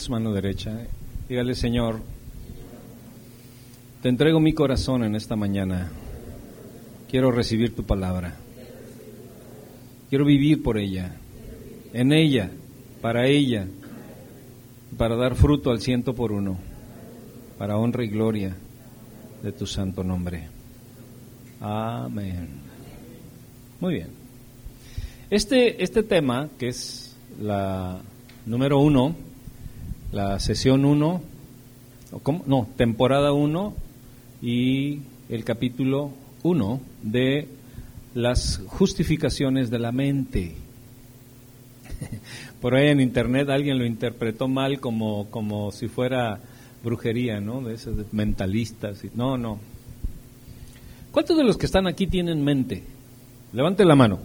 su mano derecha. Dígale, Señor, te entrego mi corazón en esta mañana. Quiero recibir tu palabra. Quiero vivir por ella, en ella, para ella, para dar fruto al ciento por uno, para honra y gloria de tu santo nombre. Amén. Muy bien. Este, este tema, que es la número uno, la sesión uno, no, temporada uno y el capítulo uno de las justificaciones de la mente. Por ahí en internet alguien lo interpretó mal como, como si fuera brujería, ¿no? De esos mentalistas. No, no. ¿Cuántos de los que están aquí tienen mente? Levante la mano.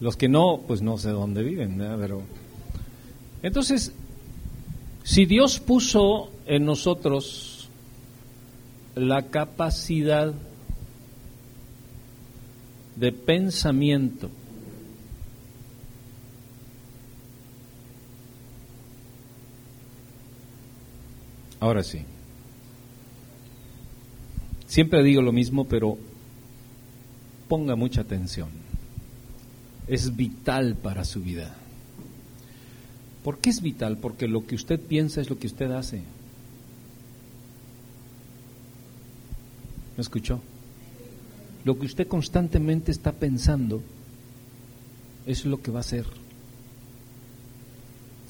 Los que no, pues no sé dónde viven, pero entonces, si Dios puso en nosotros la capacidad de pensamiento, ahora sí, siempre digo lo mismo, pero ponga mucha atención, es vital para su vida. ¿Por qué es vital? Porque lo que usted piensa es lo que usted hace. ¿Me escuchó? Lo que usted constantemente está pensando es lo que va a hacer.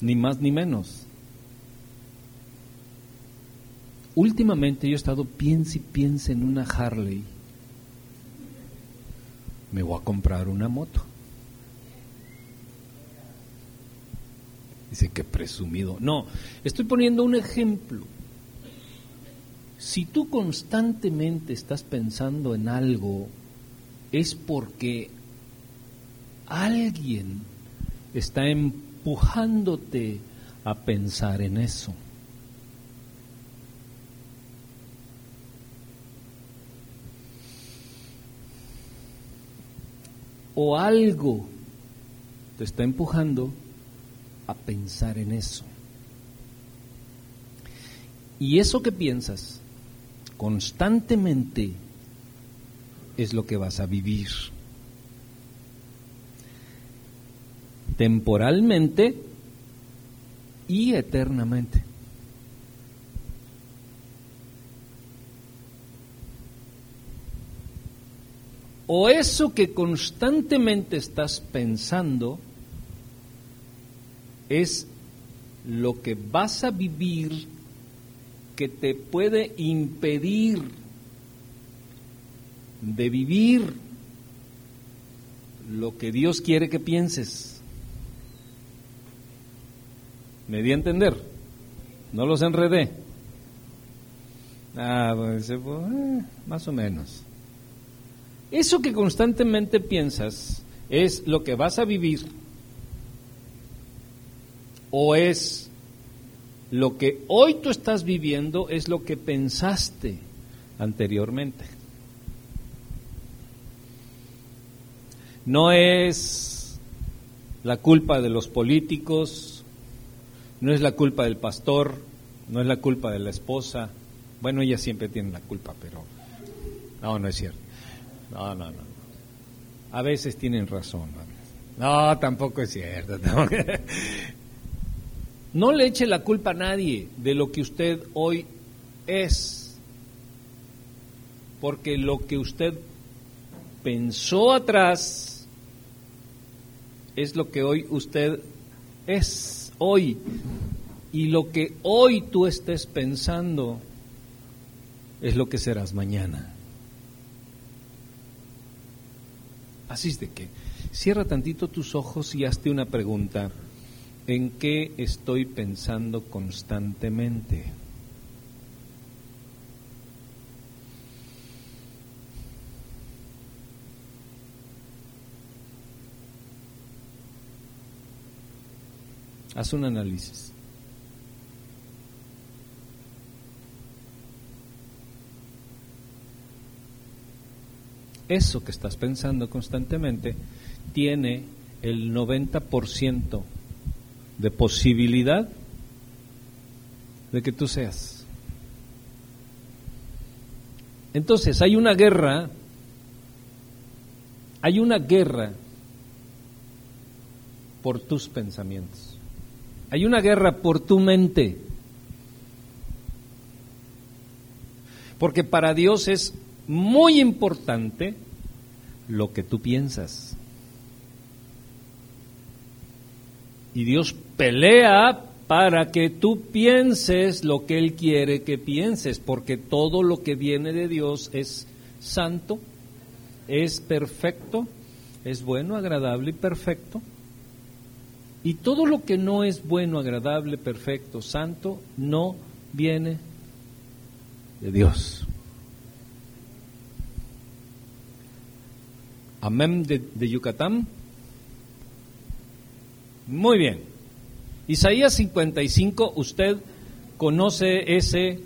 Ni más ni menos. Últimamente yo he estado piense y piense en una Harley. Me voy a comprar una moto. Dice que presumido. No, estoy poniendo un ejemplo. Si tú constantemente estás pensando en algo, es porque alguien está empujándote a pensar en eso. O algo te está empujando a pensar en eso. Y eso que piensas constantemente es lo que vas a vivir. Temporalmente y eternamente. O eso que constantemente estás pensando es lo que vas a vivir que te puede impedir de vivir lo que Dios quiere que pienses. ¿Me di a entender? No los enredé. Ah, pues, eh, pues eh, más o menos. Eso que constantemente piensas es lo que vas a vivir o es lo que hoy tú estás viviendo es lo que pensaste anteriormente. No es la culpa de los políticos, no es la culpa del pastor, no es la culpa de la esposa. Bueno, ella siempre tiene la culpa, pero no, no es cierto. No, no, no. A veces tienen razón. No, tampoco es cierto. No le eche la culpa a nadie de lo que usted hoy es, porque lo que usted pensó atrás es lo que hoy usted es hoy. Y lo que hoy tú estés pensando es lo que serás mañana. Así es de que cierra tantito tus ojos y hazte una pregunta. ¿En qué estoy pensando constantemente? Haz un análisis. Eso que estás pensando constantemente tiene el 90% de posibilidad de que tú seas. Entonces, hay una guerra, hay una guerra por tus pensamientos. Hay una guerra por tu mente. Porque para Dios es muy importante lo que tú piensas. Y Dios pelea para que tú pienses lo que Él quiere que pienses, porque todo lo que viene de Dios es santo, es perfecto, es bueno, agradable y perfecto. Y todo lo que no es bueno, agradable, perfecto, santo, no viene de Dios. Amén de, de Yucatán. Muy bien. Isaías 55, usted conoce ese,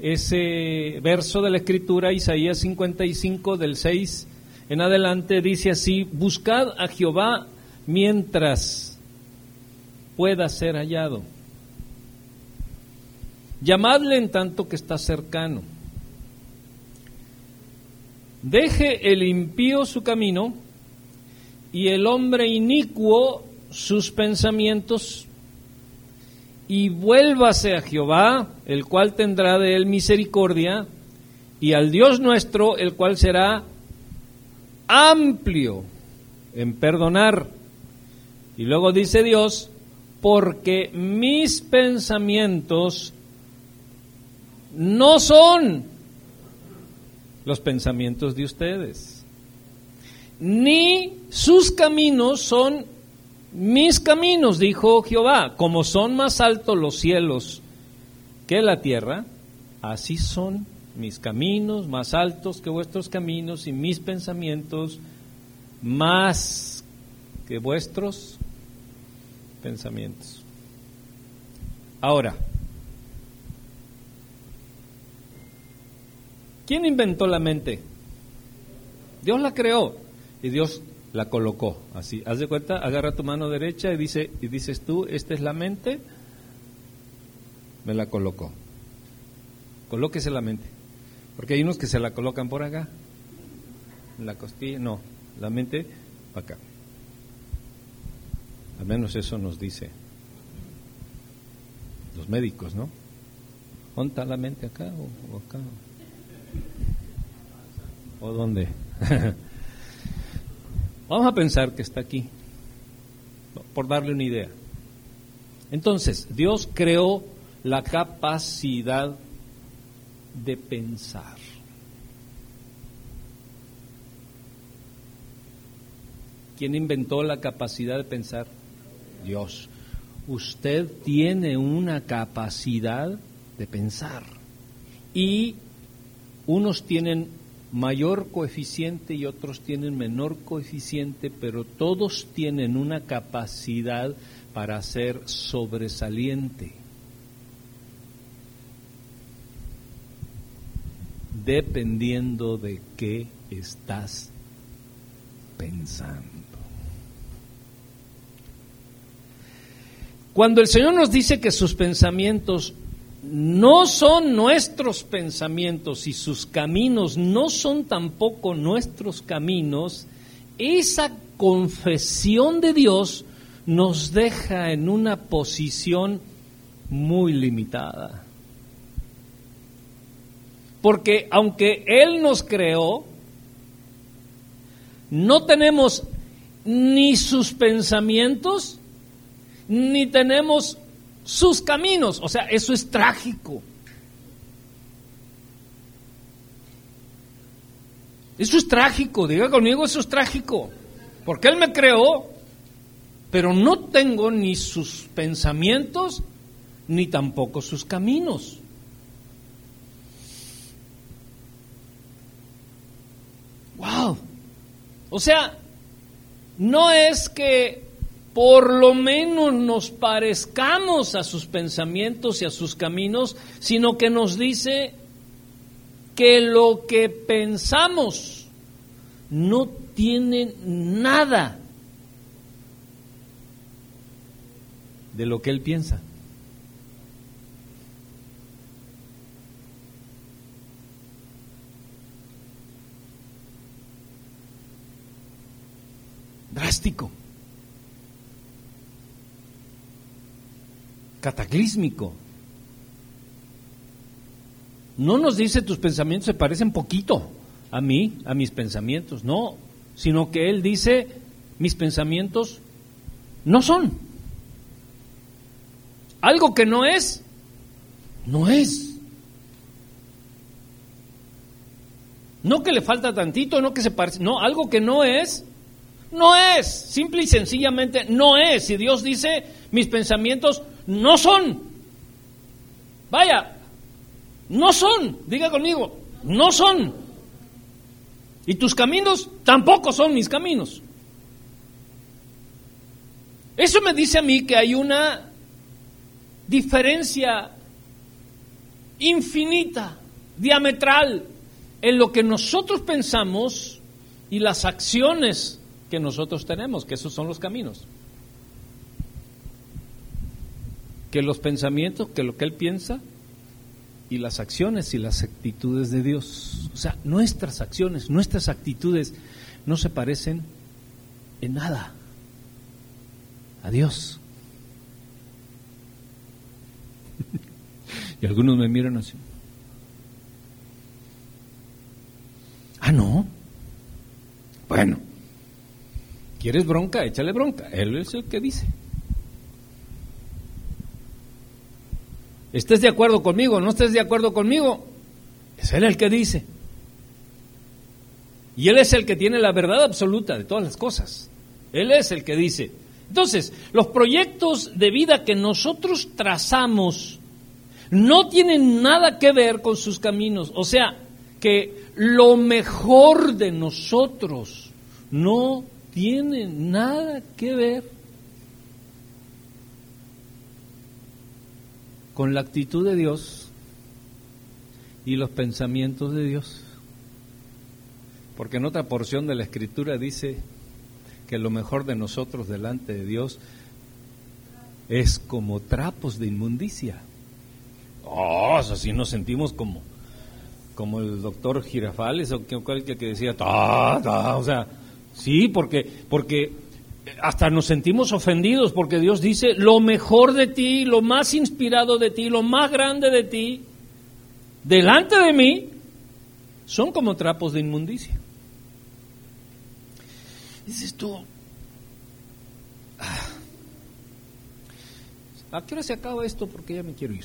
ese verso de la Escritura, Isaías 55 del 6 en adelante, dice así, buscad a Jehová mientras pueda ser hallado. Llamadle en tanto que está cercano. Deje el impío su camino y el hombre inicuo sus pensamientos y vuélvase a Jehová, el cual tendrá de él misericordia, y al Dios nuestro, el cual será amplio en perdonar. Y luego dice Dios, porque mis pensamientos no son los pensamientos de ustedes, ni sus caminos son mis caminos, dijo Jehová, como son más altos los cielos que la tierra, así son mis caminos más altos que vuestros caminos y mis pensamientos más que vuestros pensamientos. Ahora, ¿quién inventó la mente? Dios la creó y Dios la colocó así. Haz de cuenta, agarra tu mano derecha y dice y dices tú, esta es la mente. Me la colocó. Colóquese la mente. Porque hay unos que se la colocan por acá. En la costilla, no, la mente acá. Al menos eso nos dice los médicos, ¿no? ¿Dónde la mente acá o, acá? ¿O dónde? Vamos a pensar que está aquí, por darle una idea. Entonces, Dios creó la capacidad de pensar. ¿Quién inventó la capacidad de pensar? Dios. Usted tiene una capacidad de pensar y unos tienen mayor coeficiente y otros tienen menor coeficiente, pero todos tienen una capacidad para ser sobresaliente. Dependiendo de qué estás pensando. Cuando el Señor nos dice que sus pensamientos no son nuestros pensamientos y sus caminos no son tampoco nuestros caminos, esa confesión de Dios nos deja en una posición muy limitada. Porque aunque Él nos creó, no tenemos ni sus pensamientos, ni tenemos sus caminos. O sea, eso es trágico. Eso es trágico, diga conmigo, eso es trágico. Porque Él me creó, pero no tengo ni sus pensamientos, ni tampoco sus caminos. Wow. O sea, no es que por lo menos nos parezcamos a sus pensamientos y a sus caminos, sino que nos dice que lo que pensamos no tiene nada de lo que él piensa. Drástico. Cataclísmico. No nos dice tus pensamientos se parecen poquito a mí, a mis pensamientos, no, sino que Él dice mis pensamientos no son. Algo que no es, no es. No que le falta tantito, no que se parece, no, algo que no es, no es. Simple y sencillamente no es. Si Dios dice, mis pensamientos no son. Vaya, no son. Diga conmigo, no son. Y tus caminos tampoco son mis caminos. Eso me dice a mí que hay una diferencia infinita, diametral, en lo que nosotros pensamos y las acciones que nosotros tenemos, que esos son los caminos. Que los pensamientos, que lo que Él piensa y las acciones y las actitudes de Dios. O sea, nuestras acciones, nuestras actitudes no se parecen en nada a Dios. y algunos me miran así. Ah, no. Bueno, ¿quieres bronca? Échale bronca. Él es el que dice. ¿Estés de acuerdo conmigo? ¿No estés de acuerdo conmigo? Es Él el que dice. Y Él es el que tiene la verdad absoluta de todas las cosas. Él es el que dice. Entonces, los proyectos de vida que nosotros trazamos no tienen nada que ver con sus caminos. O sea, que lo mejor de nosotros no tiene nada que ver con la actitud de Dios y los pensamientos de Dios. Porque en otra porción de la escritura dice que lo mejor de nosotros delante de Dios es como trapos de inmundicia. Oh, así nos sentimos como como el doctor Girafales o cualquier que decía, o sea, sí, porque, porque hasta nos sentimos ofendidos porque Dios dice lo mejor de ti, lo más inspirado de ti, lo más grande de ti, delante de mí, son como trapos de inmundicia. Dices tú, ah, ¿a qué hora se acaba esto? Porque ya me quiero ir.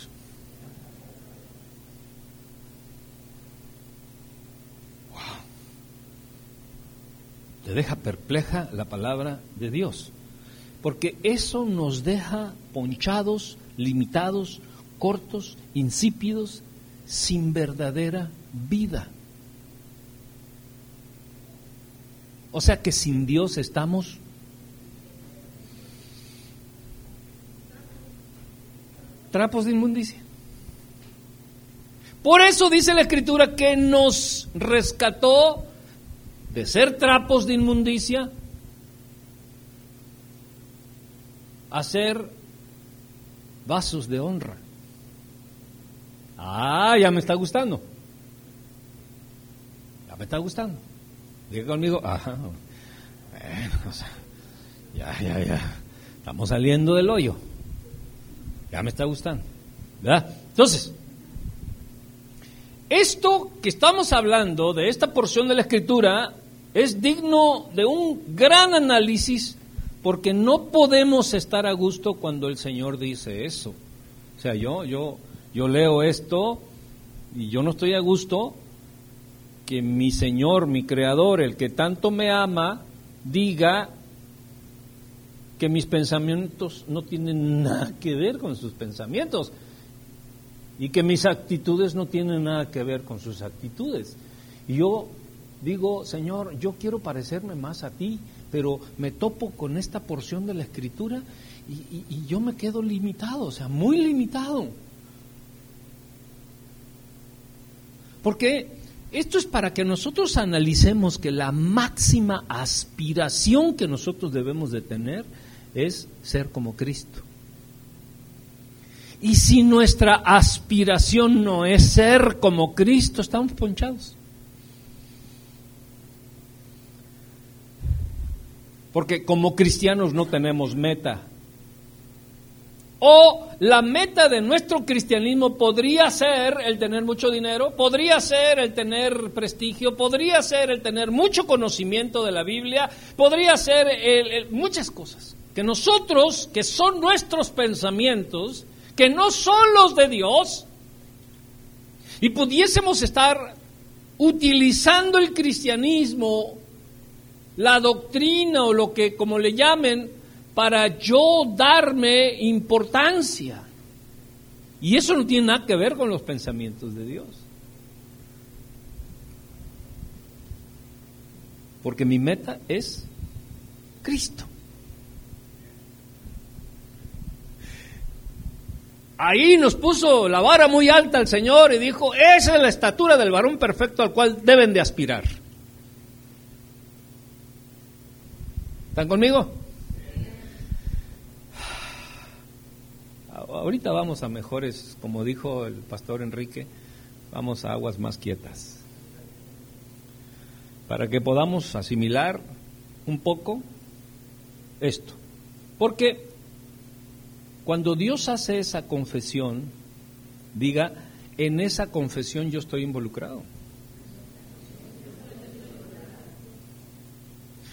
Te deja perpleja la palabra de Dios, porque eso nos deja ponchados, limitados, cortos, insípidos, sin verdadera vida. O sea que sin Dios estamos trapos de inmundicia. Por eso dice la Escritura que nos rescató de ser trapos de inmundicia a ser vasos de honra. Ah, ya me está gustando. Ya me está gustando. Diga conmigo, ajá. Bueno, ya, ya, ya. Estamos saliendo del hoyo. Ya me está gustando. ¿Verdad? Entonces, esto que estamos hablando de esta porción de la escritura es digno de un gran análisis porque no podemos estar a gusto cuando el Señor dice eso. O sea, yo, yo, yo leo esto y yo no estoy a gusto que mi Señor, mi Creador, el que tanto me ama, diga que mis pensamientos no tienen nada que ver con sus pensamientos y que mis actitudes no tienen nada que ver con sus actitudes. Y yo digo, Señor, yo quiero parecerme más a ti, pero me topo con esta porción de la escritura y, yo me quedo limitado, o sea, muy limitado. Porque esto es para que nosotros analicemos que la máxima aspiración que nosotros debemos de tener es ser como Cristo. Y si nuestra aspiración no es ser como Cristo, estamos ponchados. Porque como cristianos no tenemos meta. O la meta de nuestro cristianismo podría ser el tener mucho dinero, podría ser el tener prestigio, podría ser el tener mucho conocimiento de la Biblia, podría ser muchas cosas. Que nosotros, que son nuestros pensamientos, que no son los de Dios, y pudiésemos estar utilizando el cristianismo, la doctrina o lo que como le llamen, para yo darme importancia. Y eso no tiene nada que ver con los pensamientos de Dios. Porque mi meta es Cristo. Ahí nos puso la vara muy alta el Señor y dijo, esa es la estatura del varón perfecto al cual deben de aspirar. ¿Están conmigo? ahorita vamos a mejores, como dijo el pastor Enrique, vamos a aguas más quietas. Para que podamos asimilar un poco esto. Porque cuando Dios hace esa confesión, diga, en esa confesión yo estoy involucrado.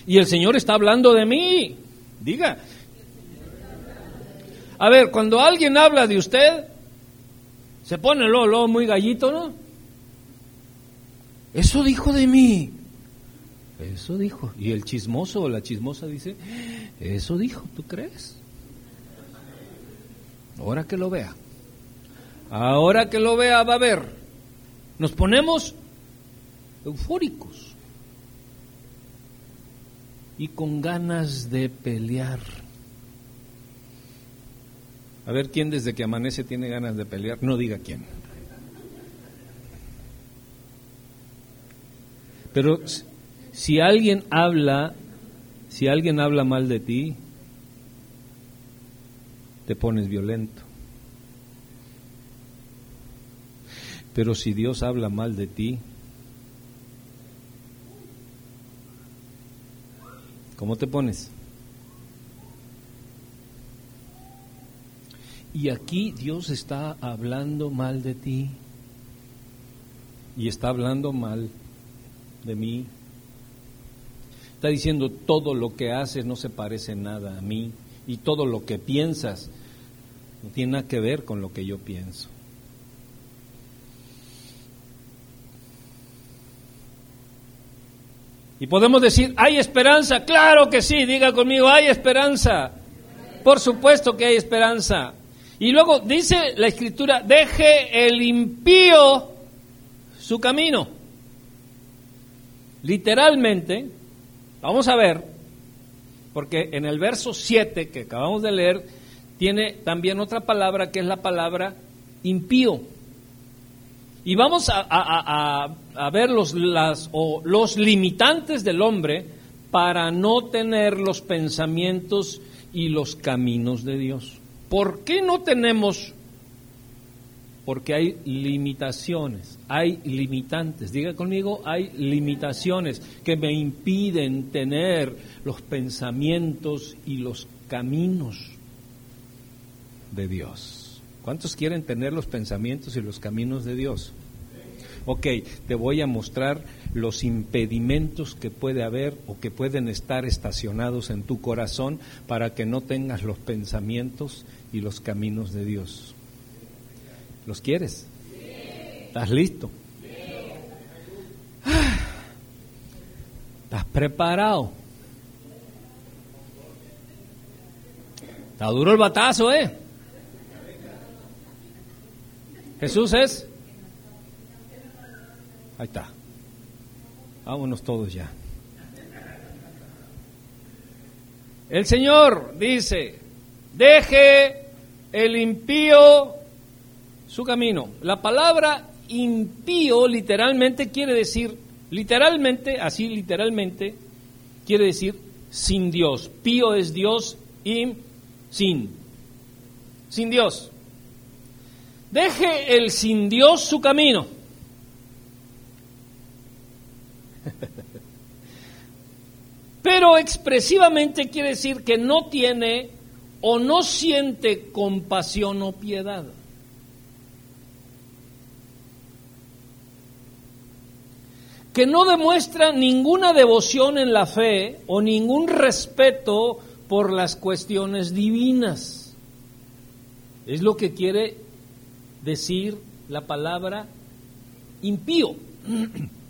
Y el Señor está hablando de mí. Diga, a ver, cuando alguien habla de usted, se pone lo, muy gallito, ¿no? Eso dijo de mí. Eso dijo. Y el chismoso o la chismosa dice, eso dijo, ¿tú crees? Ahora que lo vea. Ahora que lo vea va a ver. Nos ponemos eufóricos y con ganas de pelear. A ver quién desde que amanece tiene ganas de pelear. No diga quién. Pero si alguien habla, si alguien habla mal de ti, te pones violento. Pero si Dios habla mal de ti, ¿cómo te pones? Y aquí Dios está hablando mal de ti y está hablando mal de mí. Está diciendo todo lo que haces no se parece nada a mí y todo lo que piensas no tiene nada que ver con lo que yo pienso. Y podemos decir, ¿hay esperanza? Claro que sí, diga conmigo, hay esperanza. Por supuesto que hay esperanza. Y luego dice la escritura, deje el impío su camino. Literalmente, vamos a ver, porque en el verso 7 que acabamos de leer, tiene también otra palabra que es la palabra impío. Y vamos a, ver los, los limitantes del hombre para no tener los pensamientos y los caminos de Dios. ¿Por qué no tenemos? Porque hay limitaciones, hay limitantes. Diga conmigo, hay limitaciones que me impiden tener los pensamientos y los caminos de Dios. ¿Cuántos quieren tener los pensamientos y los caminos de Dios? Ok, te voy a mostrar los impedimentos que puede haber o que pueden estar estacionados en tu corazón para que no tengas los pensamientos y los caminos de Dios. ¿Los quieres? ¿Estás listo? ¿Estás preparado? Está duro el batazo, ¿eh? Jesús es. Ahí está. Vámonos todos ya. El Señor dice, deje el impío su camino. La palabra impío literalmente quiere decir, literalmente, así literalmente, quiere decir sin Dios. Pío es Dios y sin. Sin Dios. Deje el sin Dios su camino. Pero expresivamente quiere decir que no tiene o no siente compasión o piedad. Que no demuestra ninguna devoción en la fe o ningún respeto por las cuestiones divinas. Es lo que quiere decir la palabra impío.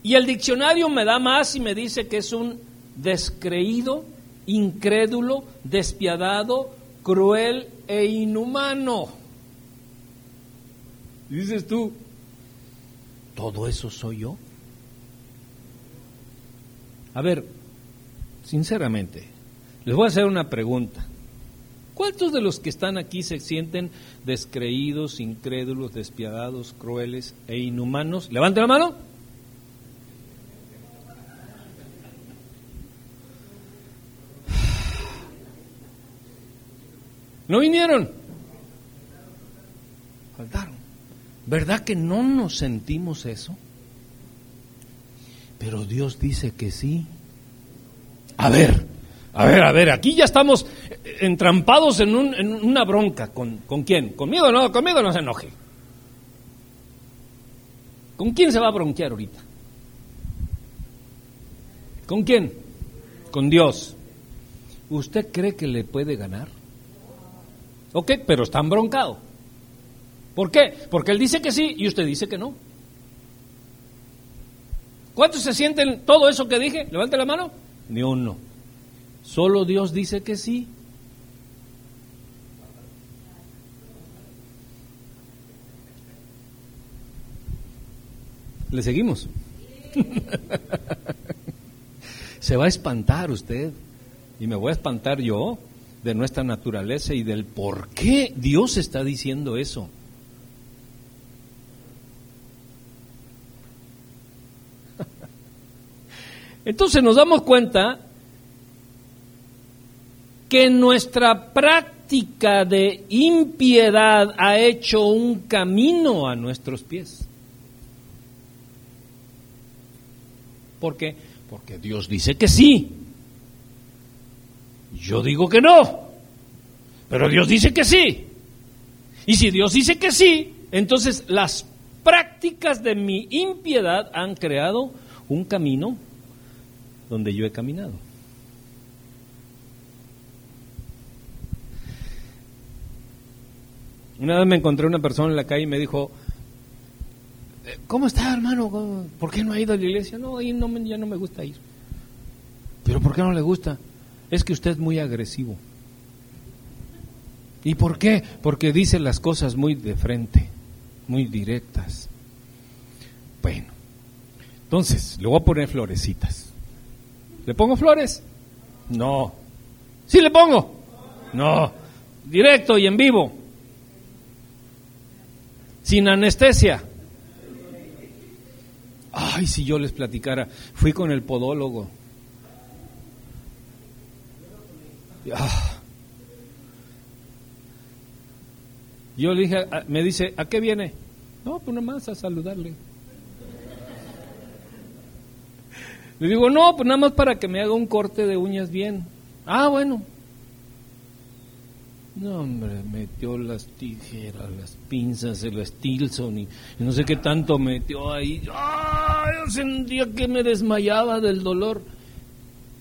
Y el diccionario me da más y me dice que es un descreído, incrédulo, despiadado, cruel e inhumano. dices tú, ¿todo eso soy yo? A ver, sinceramente, les voy a hacer una pregunta. ¿Cuántos de los que están aquí se sienten descreídos, incrédulos, despiadados, crueles e inhumanos? Levanten la mano. ¿No vinieron? Faltaron. ¿Verdad que no nos sentimos eso? Pero Dios dice que sí. A ver, a ver, a ver, aquí ya estamos entrampados en, una bronca. ¿Con, ¿Con quién? ¿Conmigo no? Conmigo no se enoje. ¿Con quién se va a bronquear ahorita? ¿Con quién? Con Dios. ¿Usted cree que le puede ganar? Ok, pero está embroncado. ¿Por qué? Porque él dice que sí y usted dice que no. ¿Cuántos se sienten todo eso que dije? Levante la mano. Ni uno. Solo Dios dice que sí. ¿Le seguimos? Se va a espantar usted y me voy a espantar yo de nuestra naturaleza y del por qué Dios está diciendo eso. Entonces nos damos cuenta que nuestra práctica de impiedad ha hecho un camino a nuestros pies. ¿Por qué? Porque Dios dice que sí. Yo digo que no, pero Dios dice que sí. Y si Dios dice que sí, entonces las prácticas de mi impiedad han creado un camino donde yo he caminado. Una vez me encontré una persona en la calle y me dijo, eh, ¿cómo está hermano? ¿Por qué no ha ido a la iglesia? No, ahí no, ya no me gusta ir. ¿Pero por qué no le gusta? es que usted es muy agresivo. ¿Y por qué? Porque dice las cosas muy de frente, muy directas. Bueno, entonces le voy a poner florecitas. ¿Le pongo flores? No. ¿Sí le pongo? No. Directo y en vivo. Sin anestesia. Ay, si yo les platicara, fui con el podólogo Ah. Yo le dije, ah, me dice, ¿a qué viene? No, pues nada más a saludarle. Le digo, no, pues nada más para que me haga un corte de uñas bien. Ah, bueno. No, hombre, metió las tijeras, las pinzas, el Stilson y, no sé qué tanto metió ahí. ¡Ay! Yo sentía que me desmayaba del dolor.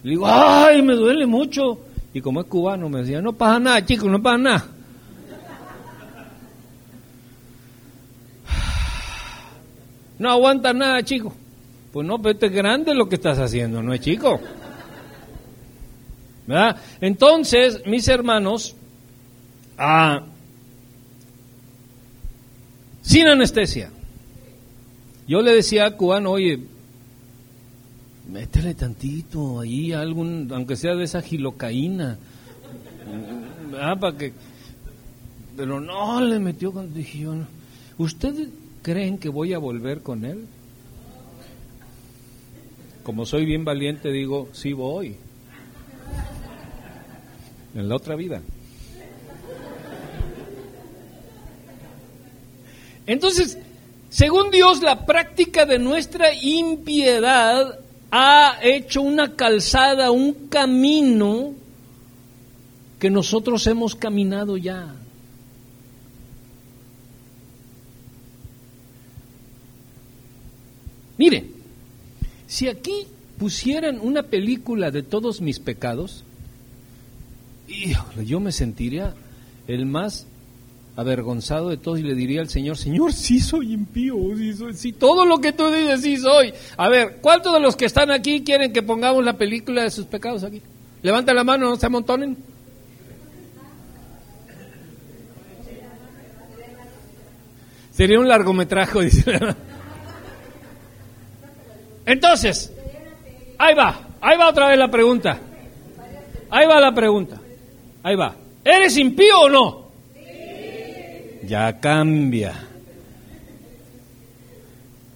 Le digo, ¡ay! Me duele mucho. Y como es cubano, me decía, no pasa nada, chico, no pasa nada. No aguanta nada, chico. Pues no, pero este es grande lo que estás haciendo, no es chico. ¿Verdad? Entonces, mis hermanos, ah, sin anestesia. Yo le decía a cubano, oye, métele tantito ahí, algún, aunque sea de esa gilocaína. Para que. Pero no le metió con. Dije yo, ¿ustedes creen que voy a volver con él? Como soy bien valiente, digo, sí voy. En la otra vida. Entonces, según Dios, la práctica de nuestra impiedad ha hecho una calzada, un camino que nosotros hemos caminado ya. Mire, si aquí pusieran una película de todos mis pecados, yo me sentiría el más avergonzado de todos y le diría al Señor, Señor, sí soy impío, sí soy, sí, todo lo que tú dices, sí soy. A ver, ¿cuántos de los que están aquí quieren que pongamos la película de sus pecados aquí? Levanta la mano, no se amontonen. Sería un largometraje, dice. Entonces, ahí va, ahí va otra vez la pregunta. Ahí va la pregunta. Ahí va. ¿Eres impío o no? Ya cambia.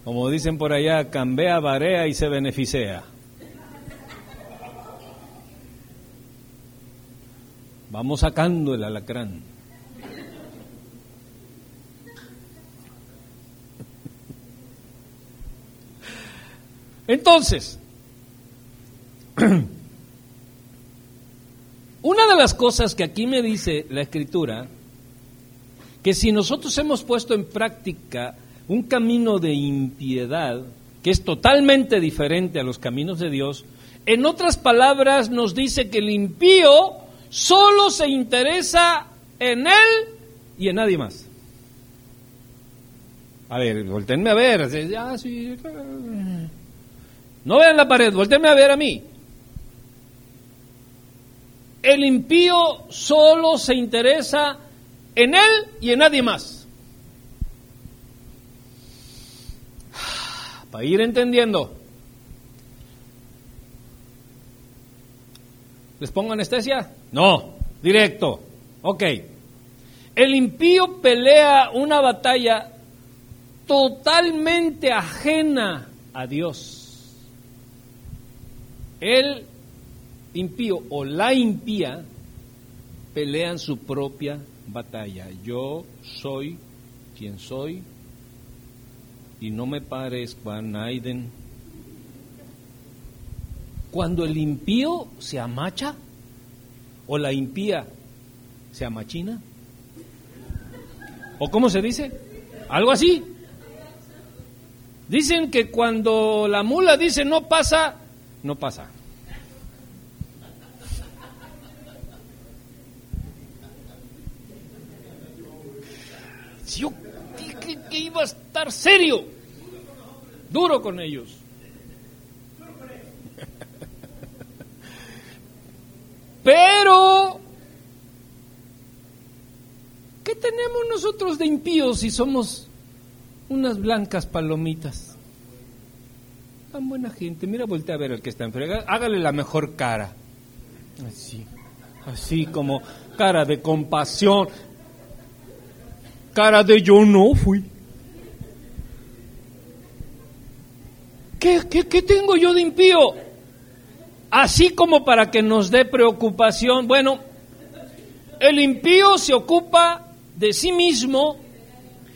Como dicen por allá, cambia, varea y se beneficia. Vamos sacando el alacrán. Entonces, una de las cosas que aquí me dice la escritura, que si nosotros hemos puesto en práctica un camino de impiedad, que es totalmente diferente a los caminos de Dios, en otras palabras nos dice que el impío solo se interesa en él y en nadie más. A ver, voltenme a ver. No vean la pared, volteenme a ver a mí. El impío solo se interesa en él y en nadie más. Para ir entendiendo. ¿Les pongo anestesia? No, directo. Ok. El impío pelea una batalla totalmente ajena a Dios el impío o la impía pelean su propia batalla. Yo soy quien soy y no me parezco a Naiden. Cuando el impío se amacha o la impía se amachina, o cómo se dice, algo así. Dicen que cuando la mula dice no pasa, no pasa. Yo dije que iba a estar serio, duro con ellos. Pero, ¿qué tenemos nosotros de impíos si somos unas blancas palomitas? Tan buena gente. Mira, voltea a ver al que está enfrente. Hágale la mejor cara. Así. Así como cara de compasión. Cara de yo no fui. ¿Qué, qué, qué tengo yo de impío? Así como para que nos dé preocupación. Bueno, el impío se ocupa de sí mismo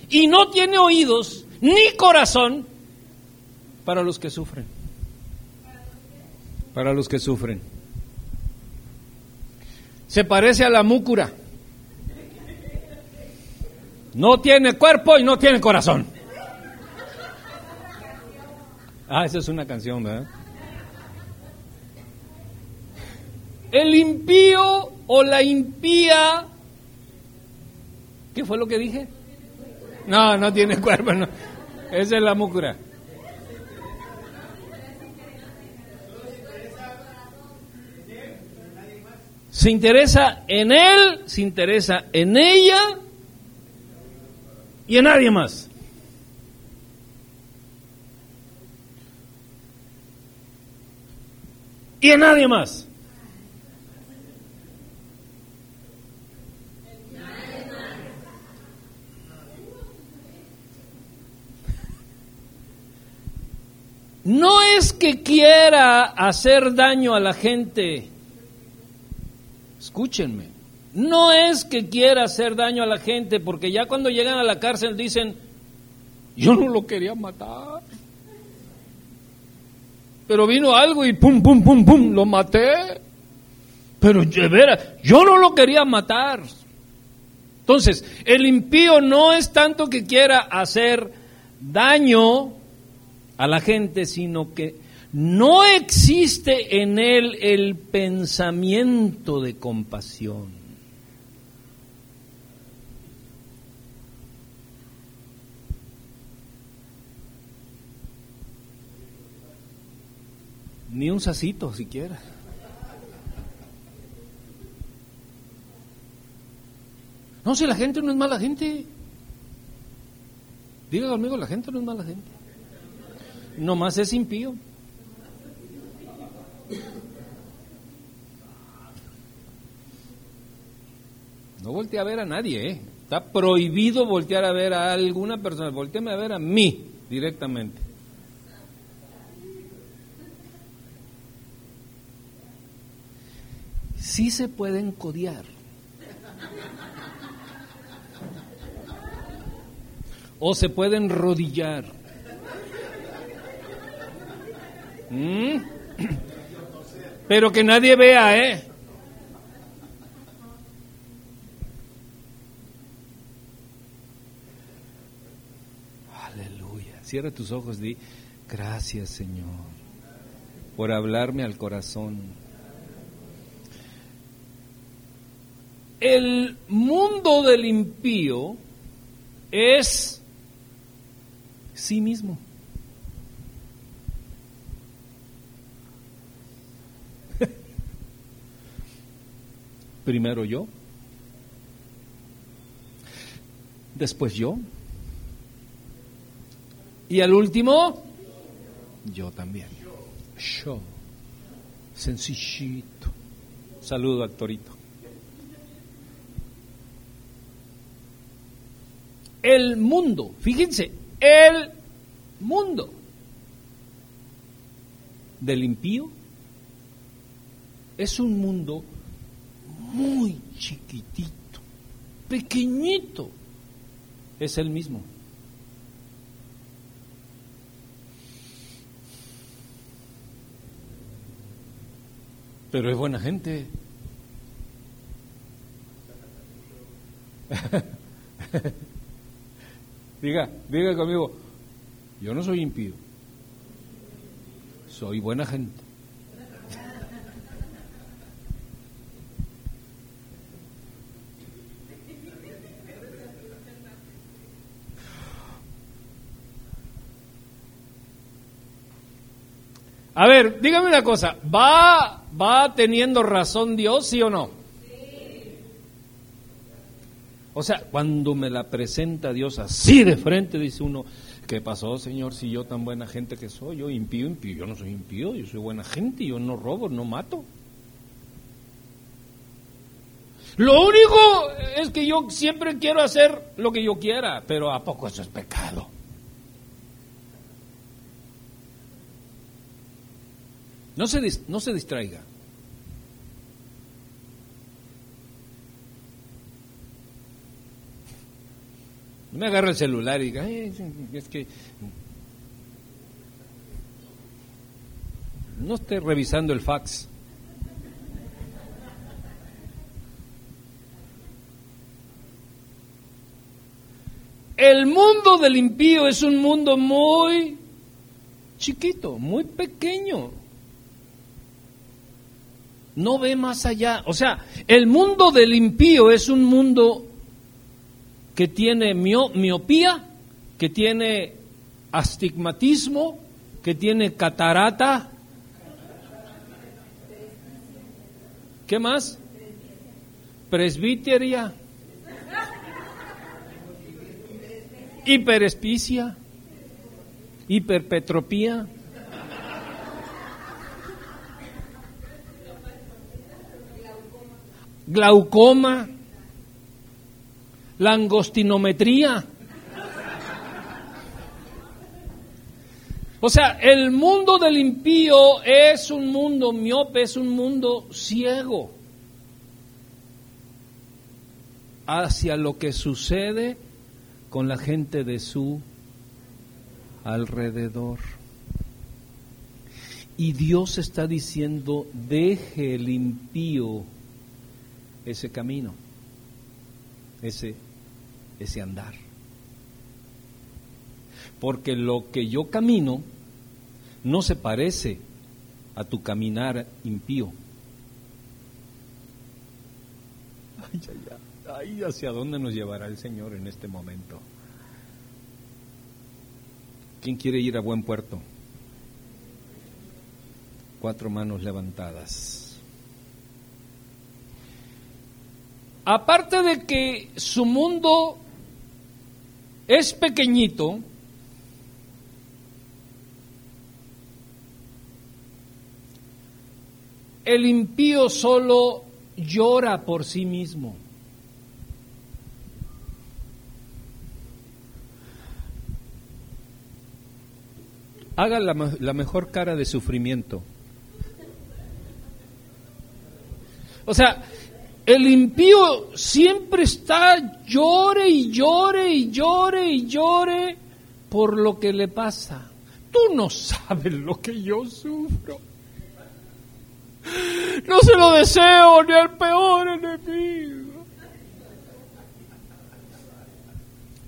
y no tiene oídos ni corazón para los que sufren. Para los que sufren. Se parece a la múcura. No tiene cuerpo y no tiene corazón. Ah, esa es una canción, ¿verdad? El impío o la impía. ¿Qué fue lo que dije? No, no tiene cuerpo, no. Esa es la múcura. Se interesa en él, se interesa en ella y en nadie más. Y en nadie más. No es que quiera hacer daño a la gente Escúchenme. No es que quiera hacer daño a la gente, porque ya cuando llegan a la cárcel dicen, yo no lo quería matar. pero vino algo y pum, pum, pum, pum, lo maté. Pero de veras, yo no lo quería matar. Entonces, el impío no es tanto que quiera hacer daño a la gente, sino que no existe en él el pensamiento de compasión. Ni un sacito siquiera. No, si la gente no es mala gente. Diga conmigo, la gente no es mala gente. Nomás es impío. No voltea a ver a nadie, ¿eh? Está prohibido voltear a ver a alguna persona. Volteame a ver a mí directamente. Sí se pueden codiar. o se pueden rodillar. ¿Mm? Pero que nadie vea, ¿eh? Aleluya. Cierra tus ojos, di, gracias Señor, por hablarme al corazón. El mundo del impío es sí mismo. Primero yo, después yo, y al último, yo también. Yo, sencillito. Saludo, actorito. El mundo, fíjense, el mundo del impío es un mundo muy chiquitito, pequeñito, es el mismo. Pero es buena gente. diga, diga conmigo, yo no soy impío, soy buena gente. A ver, dígame una cosa, ¿va, va teniendo razón Dios, sí o no? O sea, cuando me la presenta Dios así de frente, dice uno, ¿qué pasó, Señor, si yo tan buena gente que soy? Yo impío, impío, yo no soy impío, yo soy buena gente, yo no robo, no mato. Lo único es que yo siempre quiero hacer lo que yo quiera, pero ¿a poco eso es pecado? No se, no se distraiga. No me agarra el celular y diga, es que no esté revisando el fax. El mundo del impío es un mundo muy chiquito, muy pequeño no ve más allá. O sea, el mundo del impío es un mundo que tiene miopía, que tiene astigmatismo, que tiene catarata. ¿Qué más? Presbiteria. Hiperespicia. Hiperpetropía. Glaucoma, langostinometría. O sea, el mundo del impío es un mundo miope, es un mundo ciego hacia lo que sucede con la gente de su alrededor. Y Dios está diciendo, deje el impío ese camino, ese, ese andar. Porque lo que yo camino no se parece a tu caminar impío. Ay, ay, ay, hacia dónde nos llevará el Señor en este momento. ¿Quién quiere ir a buen puerto? Cuatro manos levantadas. Aparte de que su mundo es pequeñito, el impío solo llora por sí mismo. Haga la, la, mejor cara de sufrimiento. O sea, el impío siempre está llore y llore y llore y llore por lo que le pasa. Tú no sabes lo que yo sufro. No se lo deseo ni al peor enemigo.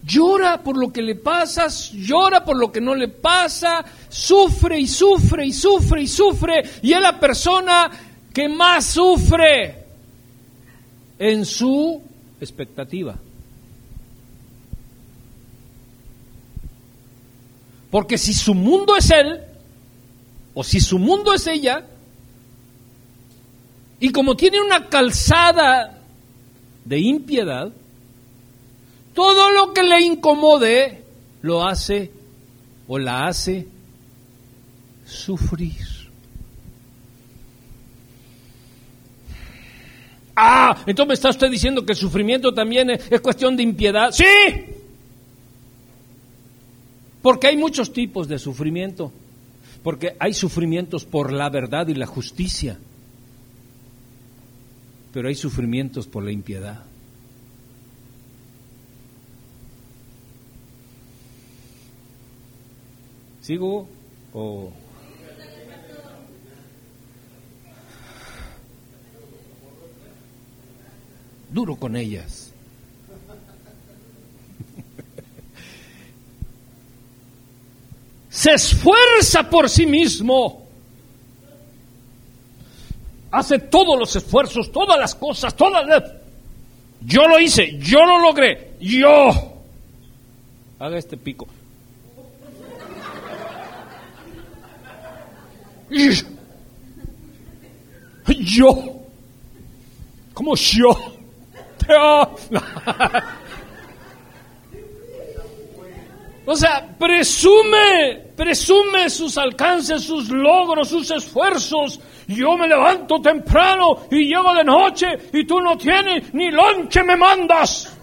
Llora por lo que le pasa, llora por lo que no le pasa, sufre y sufre y sufre y sufre, y es la persona que más sufre en su expectativa. Porque si su mundo es él, o si su mundo es ella, y como tiene una calzada de impiedad, todo lo que le incomode lo hace o la hace sufrir. Ah, entonces me está usted diciendo que el sufrimiento también es, es cuestión de impiedad. Sí, porque hay muchos tipos de sufrimiento. Porque hay sufrimientos por la verdad y la justicia pero hay sufrimientos por la impiedad. ¿Sigo o...? Duro con ellas. Se esfuerza por sí mismo hace todos los esfuerzos, todas las cosas, todas. Yo lo hice, yo lo logré, yo. Haga este pico. Yo. ¿Cómo yo? O sea, presume, presume sus alcances, sus logros, sus esfuerzos. Yo me levanto temprano y llego de noche y tú no tienes ni lonche me mandas.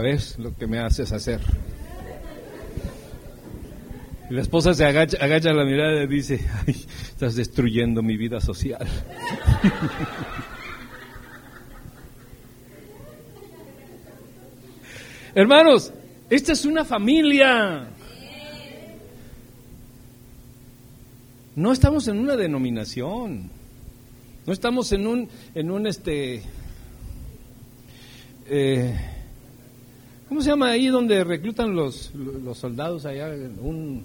Ves lo que me haces hacer. Y la esposa se agacha, agacha la mirada y dice, Ay, estás destruyendo mi vida social. Hermanos, esta es una familia. No estamos en una denominación. No estamos en un, en un este, eh, ¿Cómo se llama ahí donde reclutan los, los soldados allá? Un,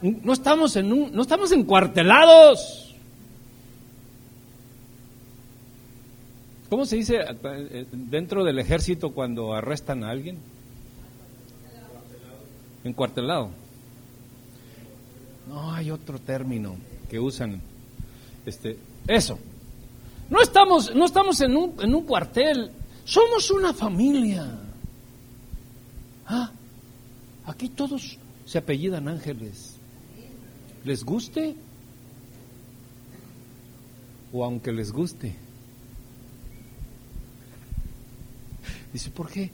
no estamos en un, no estamos encuartelados. ¿Cómo se dice eh, dentro del ejército cuando arrestan a alguien? Encuartelado. No hay otro término que usan. Este, eso. No estamos, no estamos en un, en un cuartel. Somos una familia. Ah, aquí todos se apellidan ángeles. ¿Les guste? O aunque les guste. Dice, ¿por qué?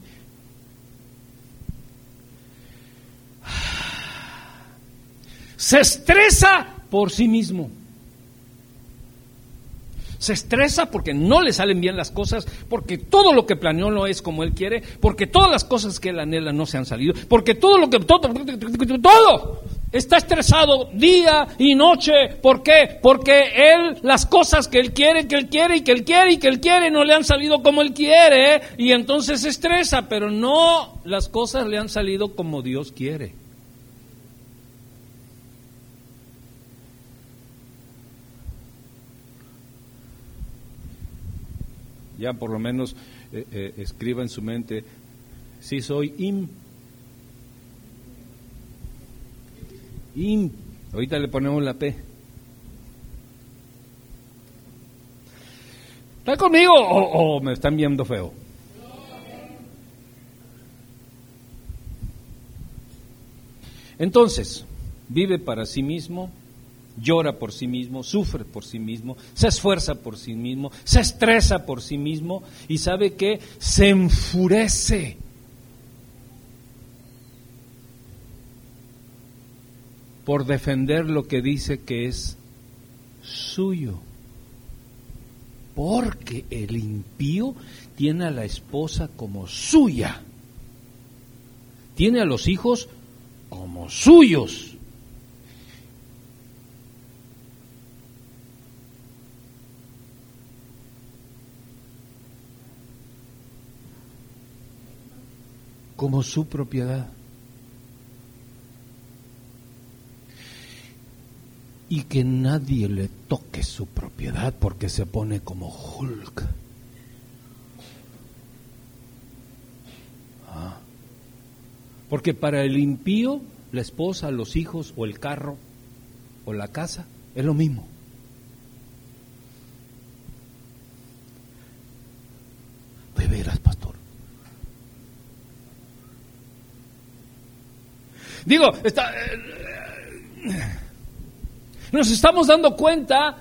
Se estresa por sí mismo. Se estresa porque no le salen bien las cosas, porque todo lo que planeó no es como él quiere, porque todas las cosas que él anhela no se han salido, porque todo lo que todo, todo está estresado día y noche. ¿Por qué? Porque él las cosas que él quiere, que él quiere y que él quiere y que él quiere no le han salido como él quiere y entonces se estresa, pero no las cosas le han salido como Dios quiere. Ya por lo menos eh, eh, escriba en su mente, si soy im, im, ahorita le ponemos la P. ¿Está conmigo o me están viendo feo? Entonces, vive para sí mismo, llora por sí mismo, sufre por sí mismo, se esfuerza por sí mismo, se estresa por sí mismo y sabe que se enfurece. por defender lo que dice que es suyo. Porque el impío tiene a la esposa como suya, tiene a los hijos como suyos como su propiedad. Y que nadie le toque su propiedad porque se pone como Hulk. Ah. Porque para el impío, la esposa, los hijos o el carro o la casa es lo mismo. De veras, Digo, está, eh, nos estamos dando cuenta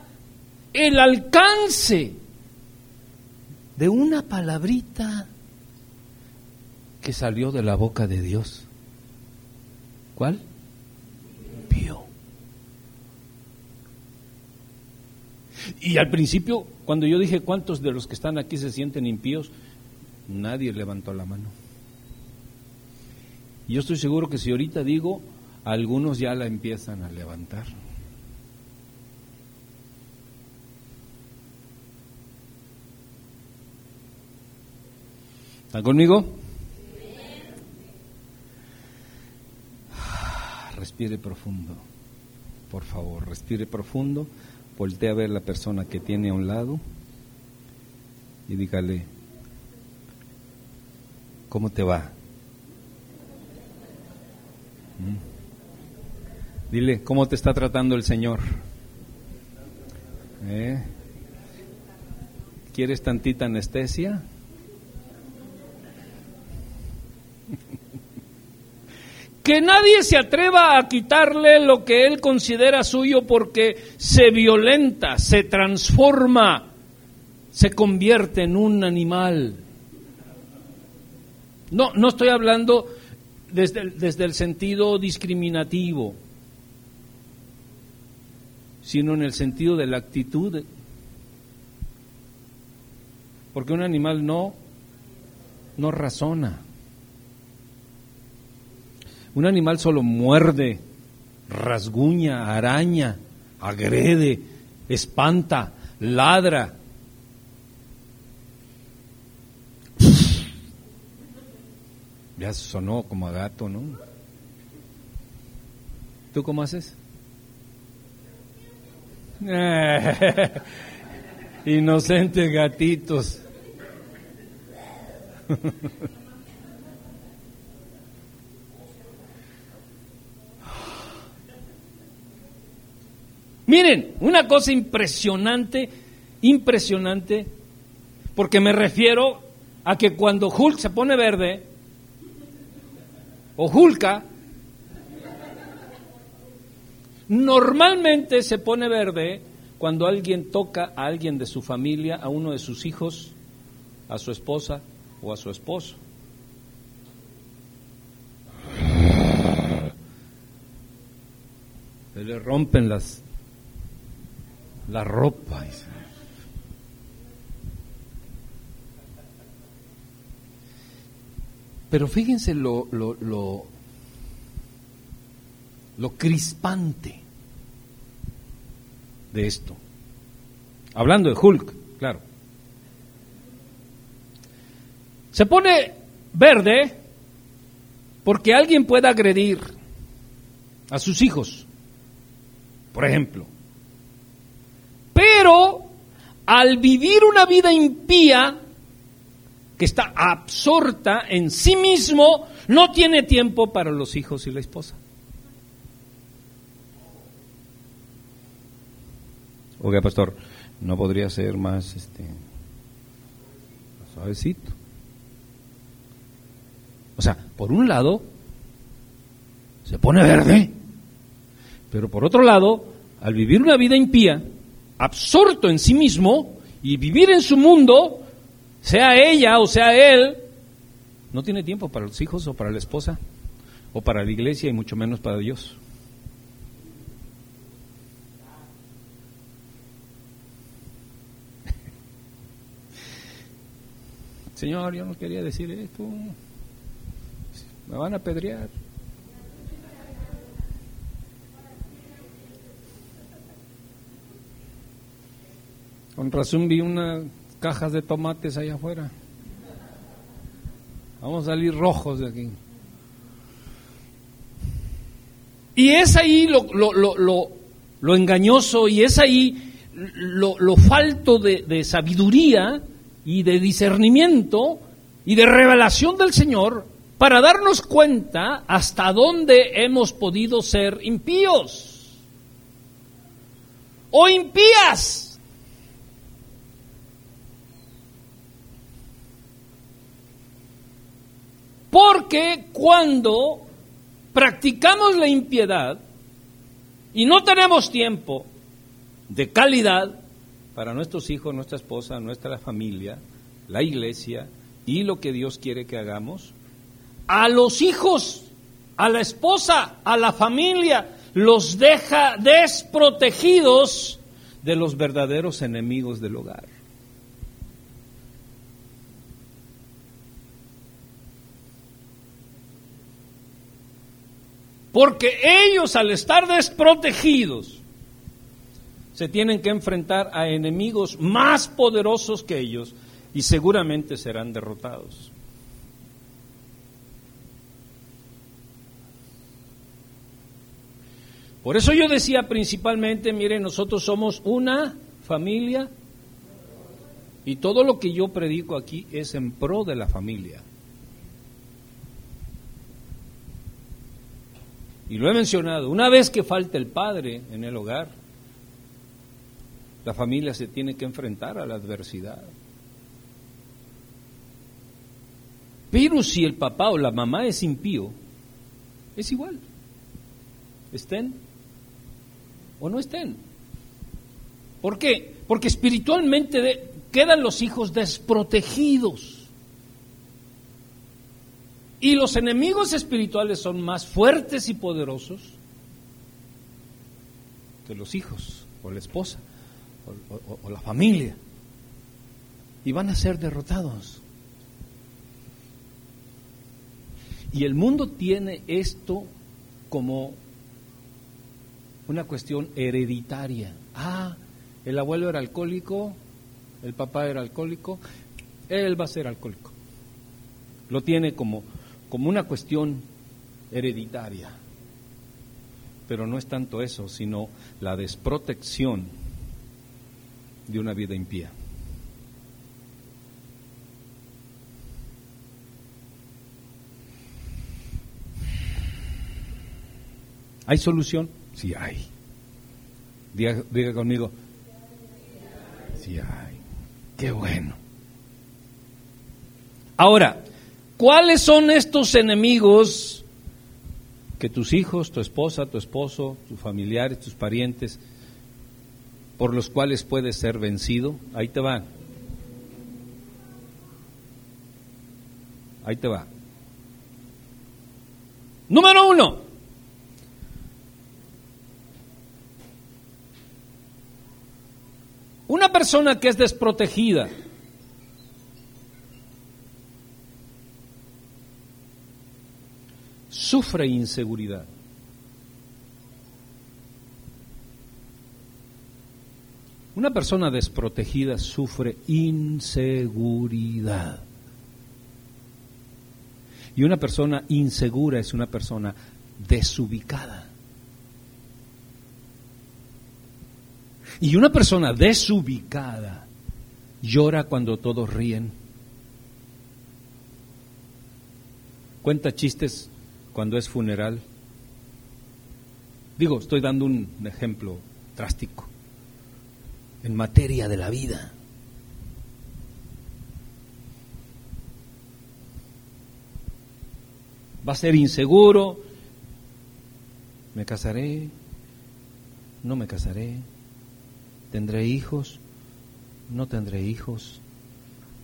el alcance de una palabrita que salió de la boca de Dios. ¿Cuál? Pío. Y al principio, cuando yo dije cuántos de los que están aquí se sienten impíos, nadie levantó la mano. Yo estoy seguro que si ahorita digo, algunos ya la empiezan a levantar. ¿Están conmigo? Respire profundo, por favor, respire profundo, voltea a ver la persona que tiene a un lado y dígale, ¿cómo te va? Dile, ¿cómo te está tratando el Señor? ¿Eh? ¿Quieres tantita anestesia? que nadie se atreva a quitarle lo que él considera suyo porque se violenta, se transforma, se convierte en un animal. No, no estoy hablando desde el, sentido discriminativo, sino en el sentido de la actitud. Porque un animal no, no razona. Un animal solo muerde, rasguña, araña, agrede, espanta, ladra, Ya sonó como a gato, ¿no? ¿Tú cómo haces? Inocentes gatitos. Miren, una cosa impresionante, impresionante, porque me refiero a que cuando Hulk se pone verde, o Julka, normalmente se pone verde cuando alguien toca a alguien de su familia, a uno de sus hijos, a su esposa o a su esposo. Se le rompen las la ropa. Pero fíjense lo, lo, lo, lo crispante de esto. Hablando de Hulk, claro. Se pone verde porque alguien puede agredir a sus hijos, por ejemplo. Pero al vivir una vida impía, que está absorta en sí mismo, no tiene tiempo para los hijos y la esposa. Oiga, pastor, no podría ser más este suavecito. O sea, por un lado se pone verde, pero por otro lado, al vivir una vida impía, absorto en sí mismo y vivir en su mundo, sea ella o sea él, no tiene tiempo para los hijos o para la esposa o para la iglesia y mucho menos para Dios. Señor, yo no quería decir esto. Me van a pedrear. Con razón vi unas cajas de tomates allá afuera. Vamos a salir rojos de aquí. Y es ahí lo, lo, engañoso y es ahí lo, falto de, de sabiduría y de discernimiento y de revelación del Señor para darnos cuenta hasta dónde hemos podido ser impíos o impías. Porque cuando practicamos la impiedad y no tenemos tiempo de calidad para nuestros hijos, nuestra esposa, nuestra familia, la iglesia y lo que Dios quiere que hagamos, a los hijos, a la esposa, a la familia, los deja desprotegidos de los verdaderos enemigos del hogar. Porque ellos al estar desprotegidos se tienen que enfrentar a enemigos más poderosos que ellos y seguramente serán derrotados. Por eso yo decía principalmente, miren, nosotros somos una familia y todo lo que yo predico aquí es en pro de la familia. Y lo he mencionado, una vez que falta el padre en el hogar, la familia se tiene que enfrentar a la adversidad. Pero si el papá o la mamá es impío, es igual. Estén o no estén. ¿Por qué? Porque espiritualmente quedan los hijos desprotegidos. Y los enemigos espirituales son más fuertes y poderosos que los hijos o la esposa o, la familia. Y van a ser derrotados. Y el mundo tiene esto como una cuestión hereditaria. Ah, el abuelo era alcohólico, el papá era alcohólico, él va a ser alcohólico. Lo tiene como como una cuestión hereditaria. Pero no es tanto eso, sino la desprotección de una vida impía. ¿Hay solución? Sí hay. Diga, conmigo. Sí hay. Qué bueno. Ahora, ¿Cuáles son estos enemigos que tus hijos, tu esposa, tu esposo, tus familiares, tus parientes, por los cuales puedes ser vencido? Ahí te va. Ahí te va. Número uno. Una persona que es desprotegida. Sufre inseguridad. Una persona desprotegida sufre inseguridad. Y una persona insegura es una persona desubicada. Y una persona desubicada llora cuando todos ríen. Cuenta chistes cuando es funeral. Digo, estoy dando un ejemplo drástico en materia de la vida. Va a ser inseguro. Me casaré, no me casaré, tendré hijos, no tendré hijos,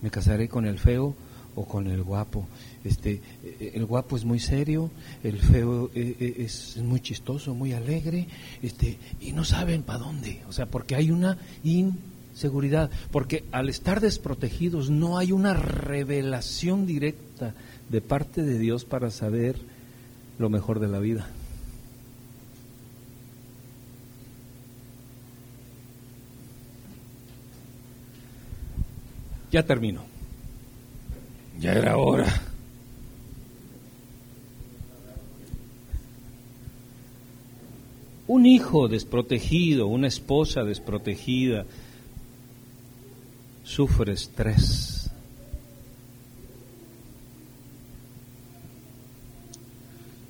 me casaré con el feo o con el guapo. Este, eh, el guapo es muy serio, el feo eh, eh, es muy chistoso, muy alegre, este, y no saben para dónde. O sea, porque hay una inseguridad, porque al estar desprotegidos no hay una revelación directa de parte de Dios para saber lo mejor de la vida. Ya termino. Ya era hora. Un hijo desprotegido, una esposa desprotegida, sufre estrés.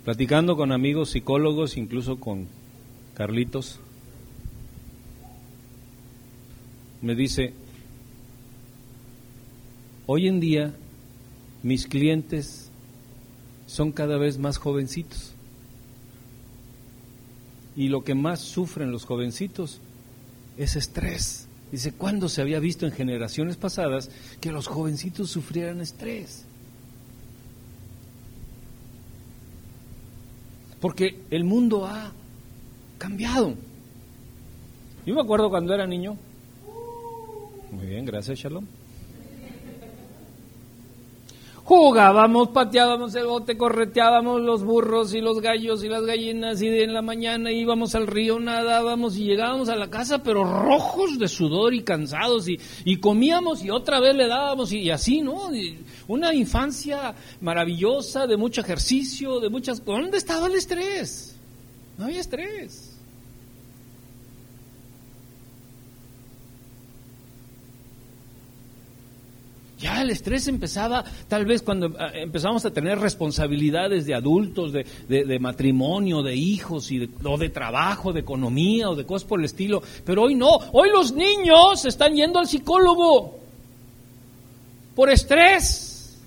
Platicando con amigos psicólogos, incluso con Carlitos, me dice, hoy en día mis clientes son cada vez más jovencitos. Y lo que más sufren los jovencitos es estrés. Dice, ¿cuándo se había visto en generaciones pasadas que los jovencitos sufrieran estrés? Porque el mundo ha cambiado. Yo me acuerdo cuando era niño. Muy bien, gracias, Shalom. Jugábamos, pateábamos el bote, correteábamos los burros y los gallos y las gallinas y en la mañana íbamos al río, nadábamos y llegábamos a la casa pero rojos de sudor y cansados y, comíamos y otra vez le dábamos y, así, ¿no? una infancia maravillosa de mucho ejercicio, de muchas... ¿Dónde estaba el estrés? No había estrés. Ya el estrés empezaba tal vez cuando ah, empezamos a tener responsabilidades de adultos, de, matrimonio, de hijos, y o de trabajo, de economía o de cosas por el estilo. Pero hoy no, hoy los niños están yendo al psicólogo por estrés.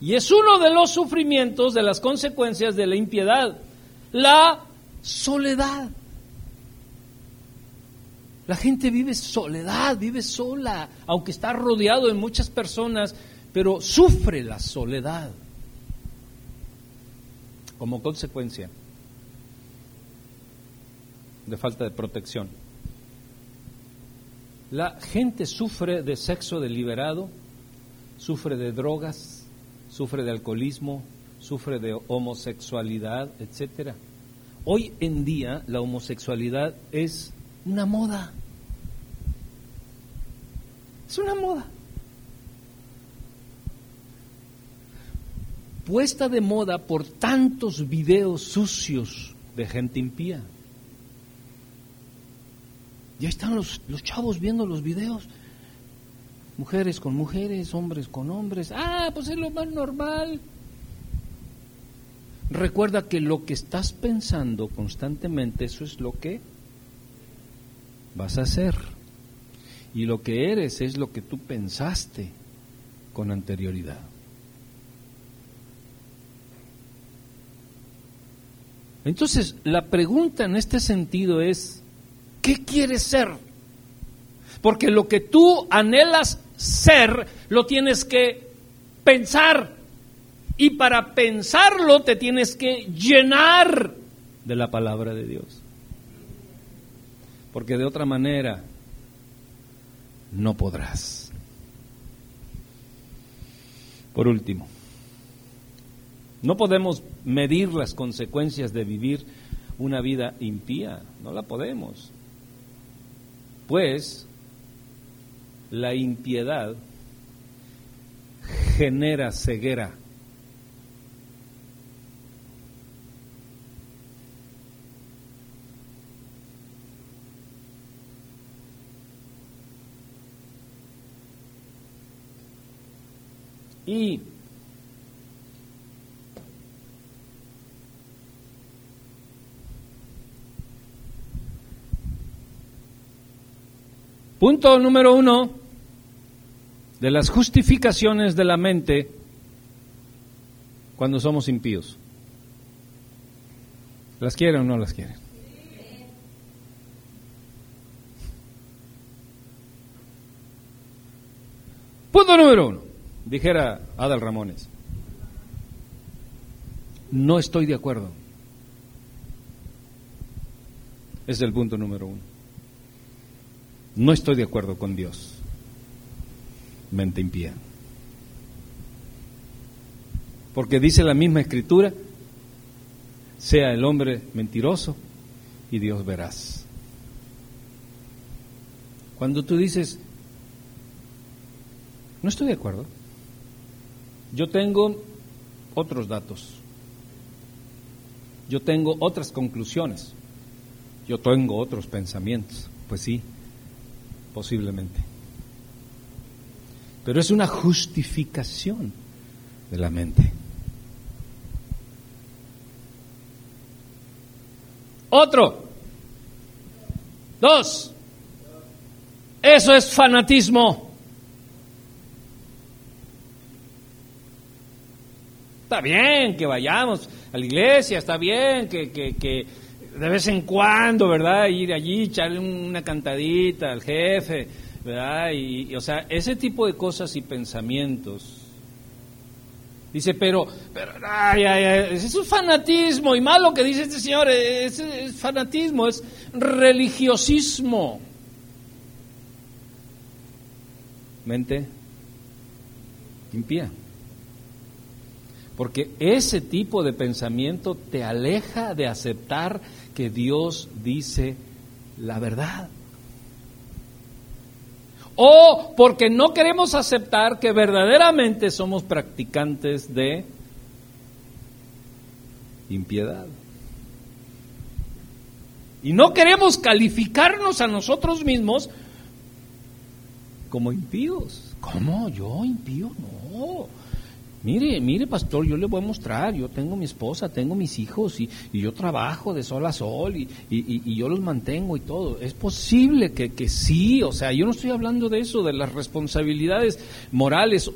Y es uno de los sufrimientos, de las consecuencias de la impiedad, la soledad. La gente vive soledad, vive sola, aunque está rodeado de muchas personas, pero sufre la soledad como consecuencia de falta de protección. La gente sufre de sexo deliberado, sufre de drogas, sufre de alcoholismo, sufre de homosexualidad, etcétera. Hoy en día la homosexualidad es una moda. Es una moda. Puesta de moda por tantos videos sucios de gente impía. Ya están los, los chavos viendo los videos. Mujeres con mujeres, hombres con hombres. Ah, pues es lo más normal. Recuerda que lo que estás pensando constantemente, eso es lo que vas a hacer. Y lo que eres es lo que tú pensaste con anterioridad. Entonces, la pregunta en este sentido es, ¿qué quieres ser? Porque lo que tú anhelas ser, lo tienes que pensar. Y para pensarlo te tienes que llenar de la palabra de Dios. Porque de otra manera no podrás. Por último, no podemos medir las consecuencias de vivir una vida impía, no la podemos. Pues la impiedad genera ceguera. Y punto número uno de las justificaciones de la mente cuando somos impíos. ¿Las quieren o no las quieren? Punto número uno dijera Adal Ramones, no estoy de acuerdo. Es el punto número uno. No estoy de acuerdo con Dios. Mente impía. Porque dice la misma escritura, sea el hombre mentiroso y Dios verás. Cuando tú dices, no estoy de acuerdo, yo tengo otros datos. Yo tengo otras conclusiones. Yo tengo otros pensamientos. Pues sí, posiblemente. Pero es una justificación de la mente. Otro. Dos. Eso es fanatismo. Está bien que vayamos a la iglesia, está bien que, de vez en cuando, ¿verdad? Ir allí, echarle una cantadita al jefe, ¿verdad? Y, o sea, ese tipo de cosas y pensamientos. Dice, pero, pero, ay, ay, ay, es un fanatismo, y malo que dice este señor, es, es fanatismo, es religiosismo. Mente limpia. Porque ese tipo de pensamiento te aleja de aceptar que Dios dice la verdad. O porque no queremos aceptar que verdaderamente somos practicantes de impiedad. Y no queremos calificarnos a nosotros mismos como impíos. ¿Cómo? ¿Yo impío? No. Mire, mire, pastor, yo le voy a mostrar, yo tengo mi esposa, tengo mis hijos y, yo trabajo de sol a sol y, y, yo los mantengo y todo. Es posible que, que sí, o sea, yo no estoy hablando de eso, de las responsabilidades morales,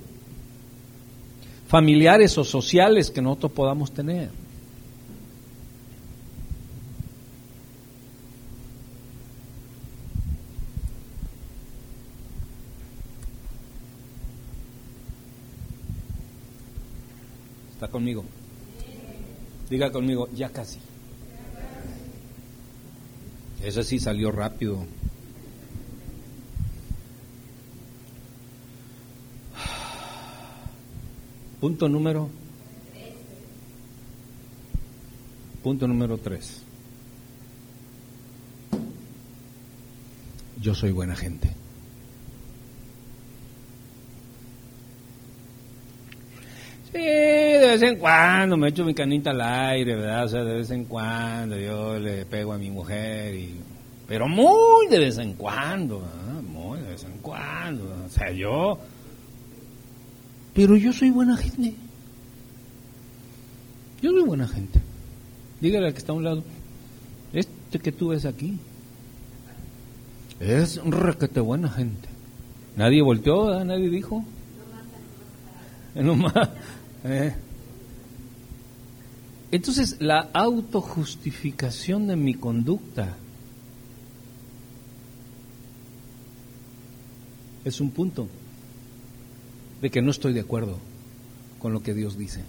familiares o sociales que nosotros podamos tener. ¿Está conmigo? Diga conmigo, ya casi. Ese sí salió rápido. Punto número. Punto número tres. Yo soy buena gente. Sí, de vez en cuando me echo mi canita al aire, ¿verdad? O sea, de vez en cuando yo le pego a mi mujer, y, pero muy de vez en cuando, muy de vez en cuando. O sea, yo... Pero yo soy buena gente. Yo soy buena gente. Dígale al que está a un lado, este que tú ves aquí es requete buena gente. Nadie volteó, nadie dijo. No más. Eh. Entonces, la autojustificación de mi conducta es un punto de que no estoy de acuerdo con lo que Dios dice.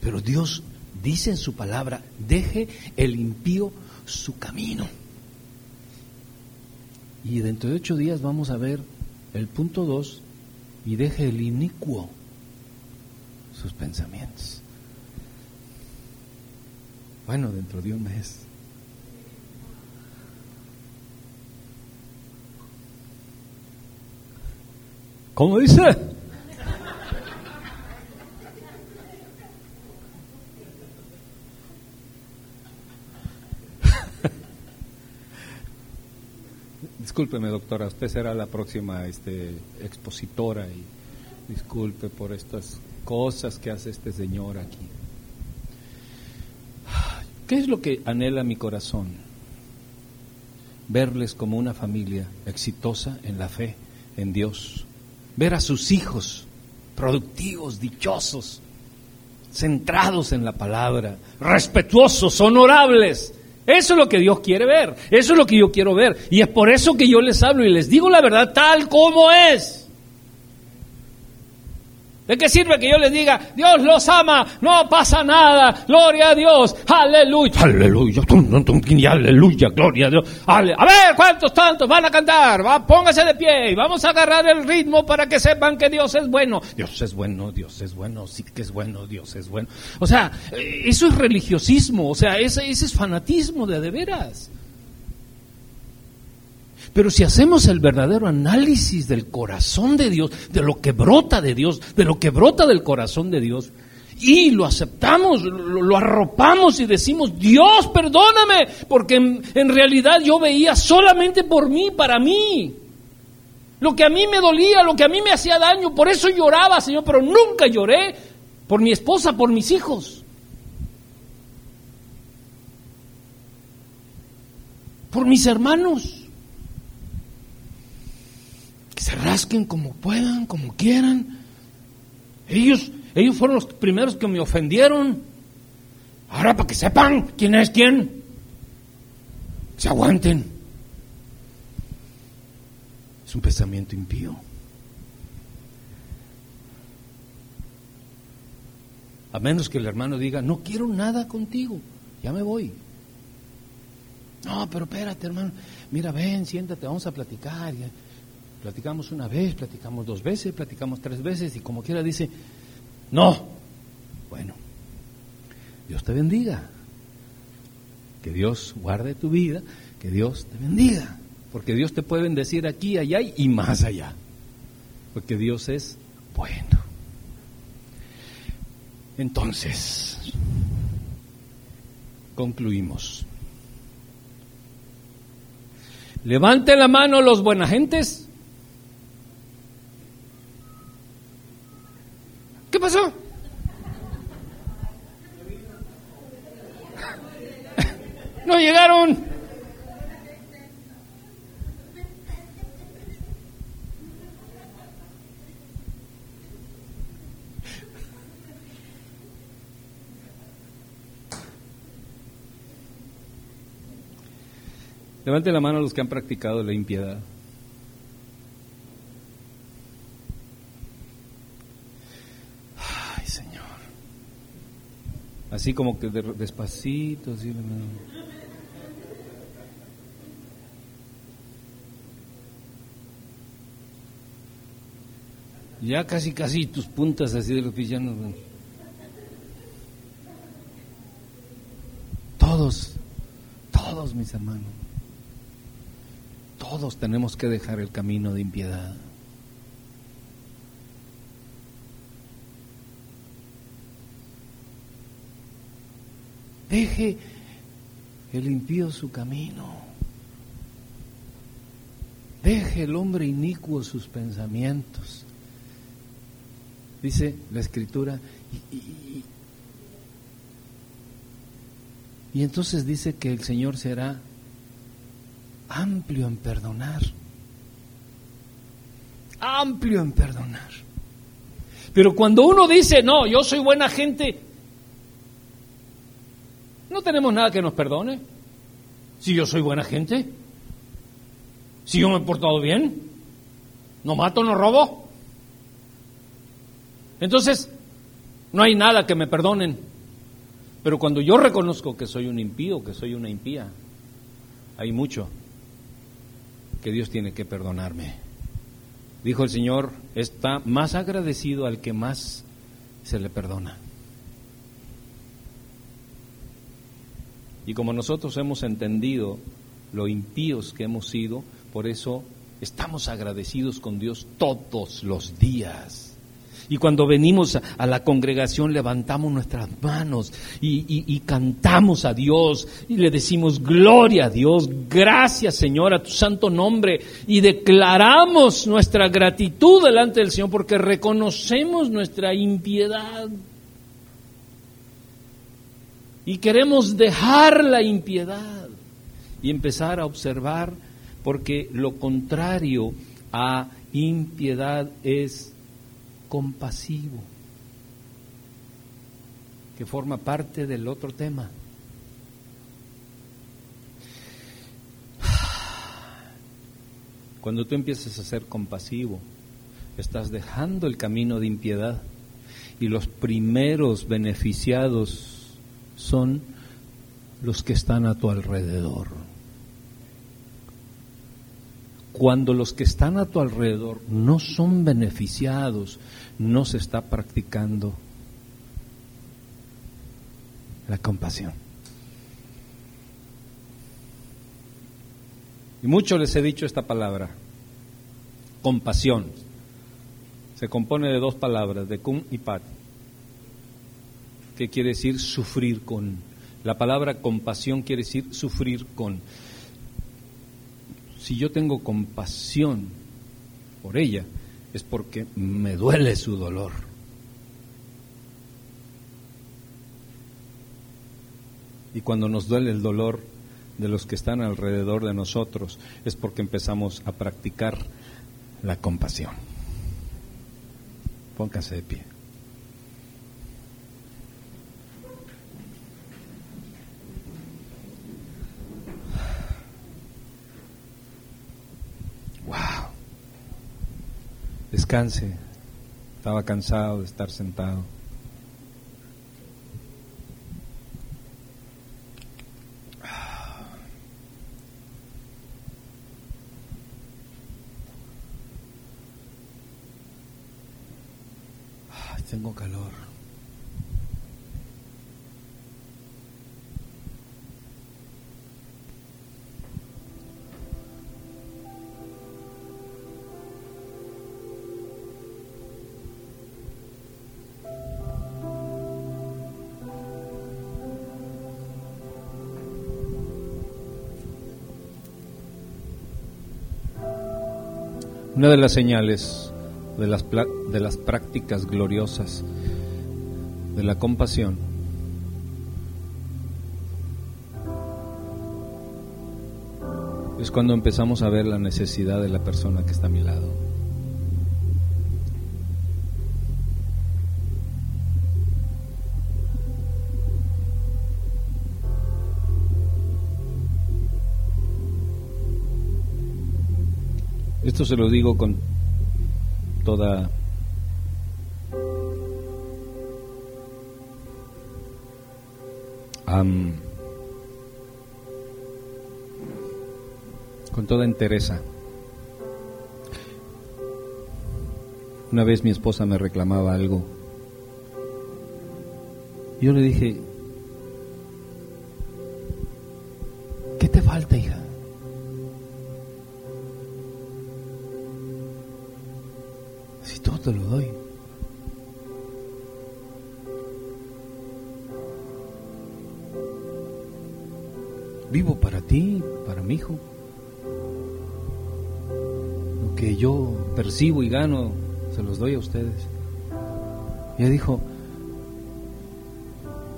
Pero Dios dice en su palabra, deje el impío su camino. Y dentro de ocho días vamos a ver el punto dos, y deje el inicuo sus pensamientos. Bueno, dentro de un mes. ¿Cómo dice? Discúlpeme, doctora, usted será la próxima este, expositora y disculpe por estas cosas que hace este señor aquí. ¿Qué es lo que anhela mi corazón? Verles como una familia exitosa en la fe, en Dios. Ver a sus hijos productivos, dichosos, centrados en la palabra, respetuosos, honorables, eso es lo que Dios quiere ver, eso es lo que yo quiero ver. Y es por eso que yo les hablo y les digo la verdad tal como es. ¿De qué sirve que yo les diga, Dios los ama, no pasa nada, gloria a Dios, aleluya, aleluya, aleluya, gloria a Dios. A ver, ¿cuántos tantos van a cantar? Va, póngase de pie y vamos a agarrar el ritmo para que sepan que Dios es bueno. Dios es bueno, Dios es bueno, sí que es bueno, Dios es bueno. O sea, eh, eso es religiosismo, o sea, ese, ese es fanatismo de de veras. Pero si hacemos el verdadero análisis del corazón de Dios, de lo que brota de Dios, de lo que brota del corazón de Dios, y lo aceptamos, lo, arropamos y decimos, Dios, perdóname, porque en, realidad yo veía solamente por mí, para mí. Lo que a mí me dolía, lo que a mí me hacía daño, por eso lloraba, Señor, pero nunca lloré por mi esposa, por mis hijos. Por mis hermanos que se rasquen como puedan, como quieran. Ellos, ellos fueron los primeros que me ofendieron. Ahora para que sepan quién es quién, se aguanten. Es un pensamiento impío. A menos que el hermano diga, no quiero nada contigo, ya me voy. No, pero espérate, hermano. Mira, ven, siéntate, vamos a platicar. Platicamos una vez, platicamos dos veces, platicamos tres veces y como quiera dice, no. Bueno, Dios te bendiga. Que Dios guarde tu vida, que Dios te bendiga. Porque Dios te puede bendecir aquí, allá y más allá. Porque Dios es bueno. Entonces, concluimos. Levante la mano los buenagentes. ¿Qué pasó? No llegaron. Levante la mano a los que han practicado la impiedad. Así como que despacito, así. Ya casi, casi tus puntas así de los villanos. Todos, todos mis hermanos, todos tenemos que dejar el camino de impiedad. Deje el impío su camino. Deje el hombre inicuo sus pensamientos. Dice la escritura. Y, y entonces dice que el Señor será amplio en perdonar. Amplio en perdonar. Pero cuando uno dice, no, yo soy buena gente, tenemos nada que nos perdone. Si yo soy buena gente, Si yo me he portado bien, no mato, no robo. Entonces, no hay nada que me perdonen. Pero cuando yo reconozco que soy un impío, que soy una impía, hay mucho que Dios tiene que perdonarme. Dijo el Señor, está más agradecido al que más se le perdona. Y como nosotros hemos entendido lo impíos que hemos sido, por eso estamos agradecidos con Dios todos los días. Y cuando venimos a, la congregación levantamos nuestras manos y, cantamos a Dios y le decimos gloria a Dios, gracias Señor a tu santo nombre y declaramos nuestra gratitud delante del Señor porque reconocemos nuestra impiedad. Y queremos dejar la impiedad y empezar a observar porque lo contrario a impiedad es compasivo, que forma parte del otro tema. Cuando tú empiezas a ser compasivo, estás dejando el camino de impiedad y los primeros beneficiados son los que están a tu alrededor. Cuando los que están a tu alrededor no son beneficiados, no se está practicando la compasión. Y mucho les he dicho esta palabra, compasión. Se compone de dos palabras, de cum y pat, que quiere decir sufrir con. La palabra compasión quiere decir sufrir con si yo tengo compasión por ella, es porque me duele su dolor. Y cuando nos duele el dolor de los que están alrededor de nosotros, es porque empezamos a practicar la compasión. Póngase de pie. Descanse. Estaba cansado de estar sentado. Una de las señales de las, prácticas gloriosas de la compasión es cuando empezamos a ver la necesidad de la persona que está a mi lado. Esto se lo digo con toda con toda entereza. Una vez mi esposa me reclamaba algo. Yo le dije, gano, se los doy a ustedes. Y ella dijo,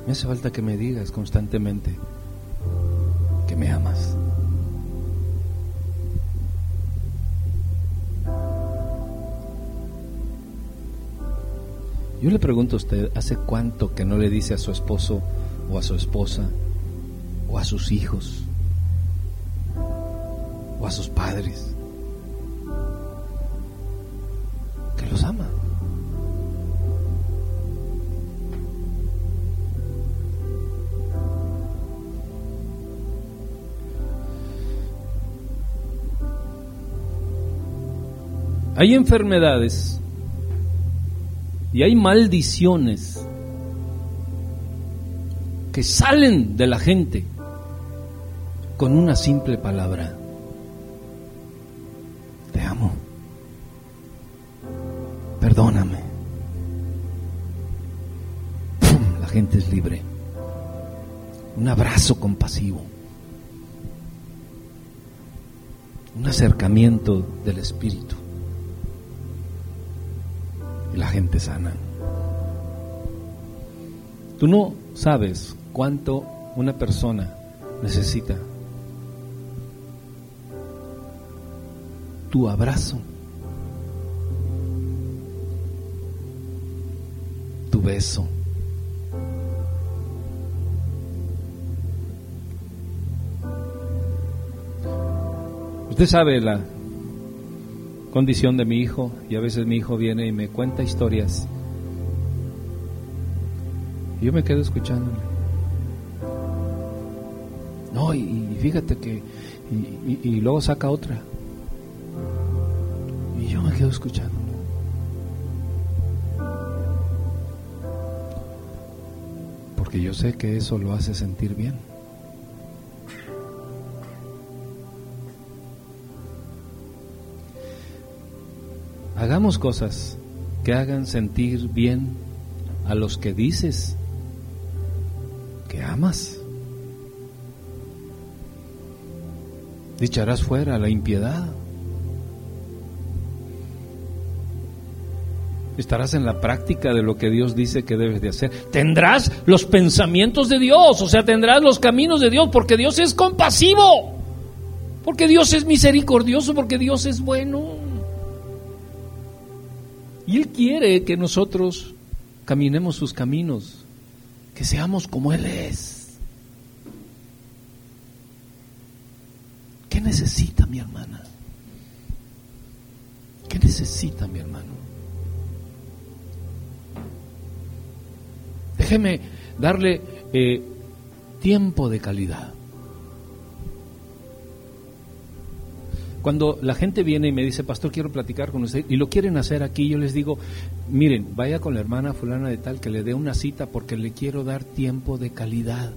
me hace falta que me digas constantemente que me amas. Yo le pregunto a usted, ¿hace cuánto que no le dice a su esposo o a su esposa o a sus hijos o a sus padres los ama. Hay enfermedades y hay maldiciones que salen de la gente con una simple palabra. Libre. Un abrazo compasivo. Un acercamiento del Espíritu la gente sana. Tú no sabes cuánto una persona necesita tu abrazo, tu beso. Usted sabe la condición de mi hijo y a veces mi hijo viene y me cuenta historias. Y yo me quedo escuchándole. No, y, fíjate que, y, luego saca otra. Y yo me quedo escuchándolo. Porque yo sé que eso lo hace sentir bien. Hagamos cosas que hagan sentir bien a los que dices que amas. Dicharás fuera la impiedad. Estarás en la práctica de lo que Dios dice que debes de hacer. Tendrás los pensamientos de Dios, o sea, tendrás los caminos de Dios, porque Dios es compasivo, porque Dios es misericordioso, porque Dios es bueno. Y Él quiere que nosotros caminemos sus caminos, que seamos como Él es. ¿Qué necesita mi hermana? ¿Qué necesita mi hermano? Déjeme darle eh, tiempo de calidad. Cuando la gente viene y me dice, pastor, quiero platicar con usted, y lo quieren hacer aquí, yo les digo, miren, vaya con la hermana fulana de tal que le dé una cita porque le quiero dar tiempo de calidad.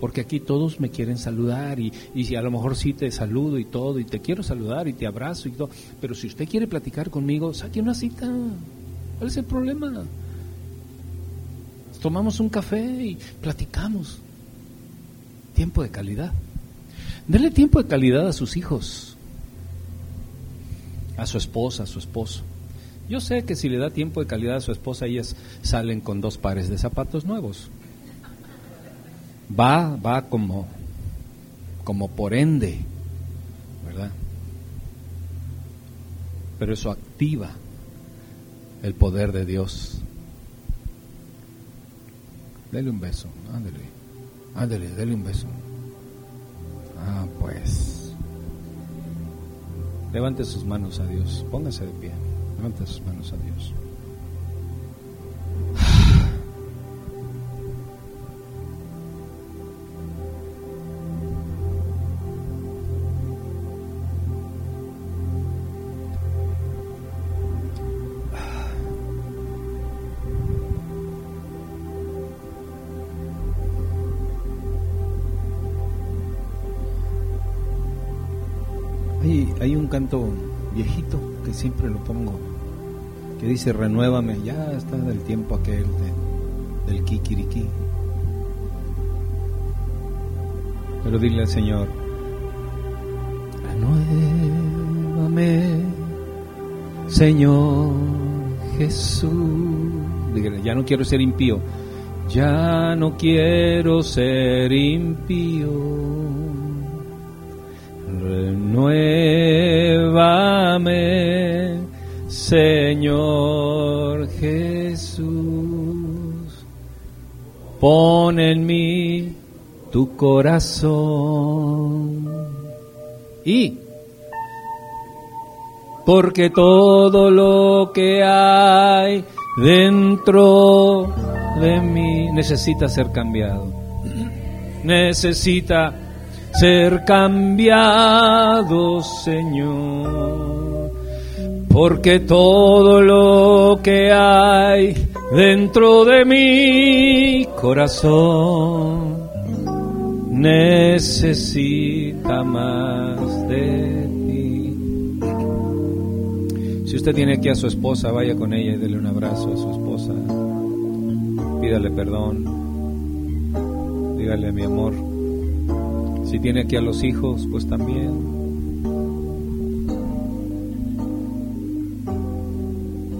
Porque aquí todos me quieren saludar y, y a lo mejor sí te saludo y todo, y te quiero saludar y te abrazo y todo. Pero si usted quiere platicar conmigo, saque una cita. ¿Cuál es el problema? Tomamos un café y platicamos. Tiempo de calidad. Dele tiempo de calidad a sus hijos a su esposa, a su esposo. Yo sé que si le da tiempo de calidad a su esposa, ellas salen con dos pares de zapatos nuevos. Va, va como, como por ende, ¿verdad? Pero eso activa el poder de Dios. Dele un beso, ándele, ándele, dele un beso. Ah, pues. Levante sus manos a Dios. Póngase de pie. Levante sus manos a Dios. Viejito que siempre lo pongo, que dice, renuévame, ya está del tiempo aquel del kikiriki. Pero dile al Señor, renuévame, Señor Jesús. Dígale, ya no quiero ser impío, ya no quiero ser impío Señor Jesús. Pon en mí tu corazón y porque todo lo que hay dentro de mí necesita ser cambiado. Necesita ser cambiado, Señor. Porque todo lo que hay dentro de mi corazón necesita más de ti. Si usted tiene aquí a su esposa, vaya con ella y dele un abrazo a su esposa. Pídale perdón. Dígale mi amor. Si tiene aquí a los hijos, pues también.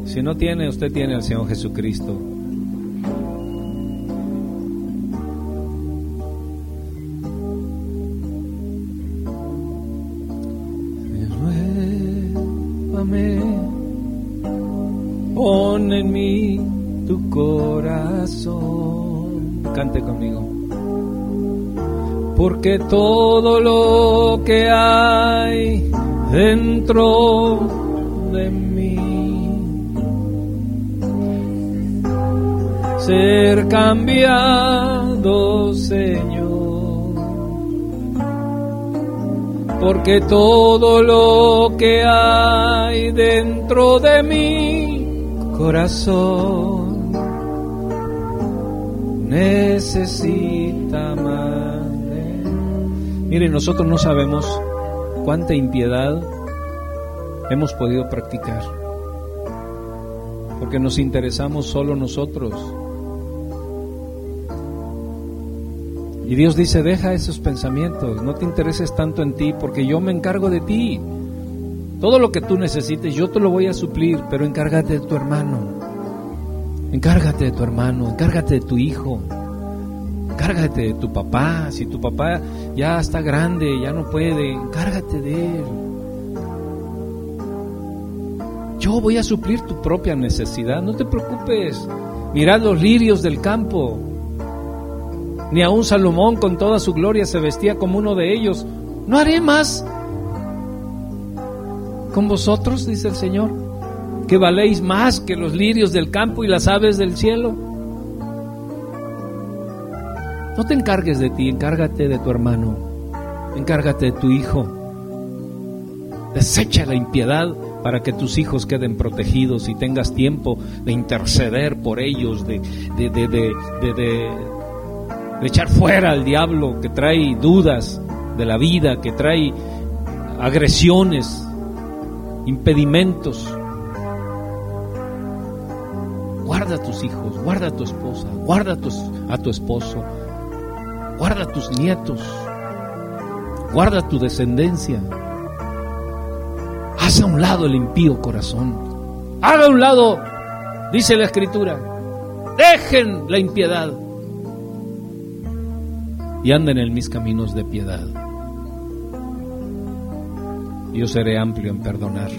Si no tiene, usted tiene al Señor Jesucristo. Todo lo que hay dentro de mí ser cambiado, Señor. Porque todo lo que hay dentro de mi corazón necesita. Miren, nosotros no sabemos cuánta impiedad hemos podido practicar, porque nos interesamos solo nosotros. Y Dios dice, deja esos pensamientos, no te intereses tanto en ti, porque yo me encargo de ti. Todo lo que tú necesites, yo te lo voy a suplir, pero encárgate de tu hermano. Encárgate de tu hermano, encárgate de tu hijo, encárgate de tu papá. Si tu papá ya está grande, ya no puede, encárgate de él. Yo voy a suplir tu propia necesidad, no te preocupes. Mirad los lirios del campo, ni aun Salomón con toda su gloria se vestía como uno de ellos. ¿No haré más con vosotros, dice el Señor, que valéis más que los lirios del campo y las aves del cielo? No te encargues de ti, encárgate de tu hermano, encárgate de tu hijo. Desecha la impiedad para que tus hijos queden protegidos y tengas tiempo de interceder por ellos, de, de, de, de echar fuera al diablo que trae dudas de la vida, que trae agresiones, impedimentos. Guarda a tus hijos, guarda a tu esposa, guarda a tu, a tu esposo, guarda tus nietos, guarda tu descendencia. Haz a un lado el impío corazón. Haga a un lado, dice la escritura, dejen la impiedad y anden en mis caminos de piedad. Yo seré amplio en perdonar,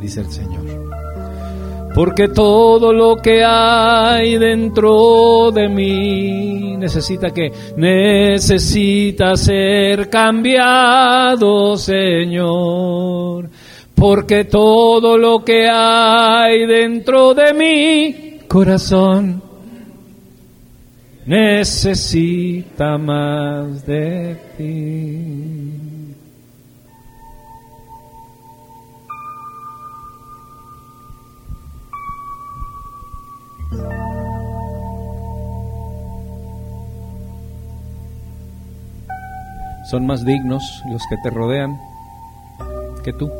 dice el Señor. Porque todo lo que hay dentro de mí necesita que necesita ser cambiado, Señor. Porque todo lo que hay dentro de mi corazón necesita más de ti. Son más dignos los que te rodean que tú.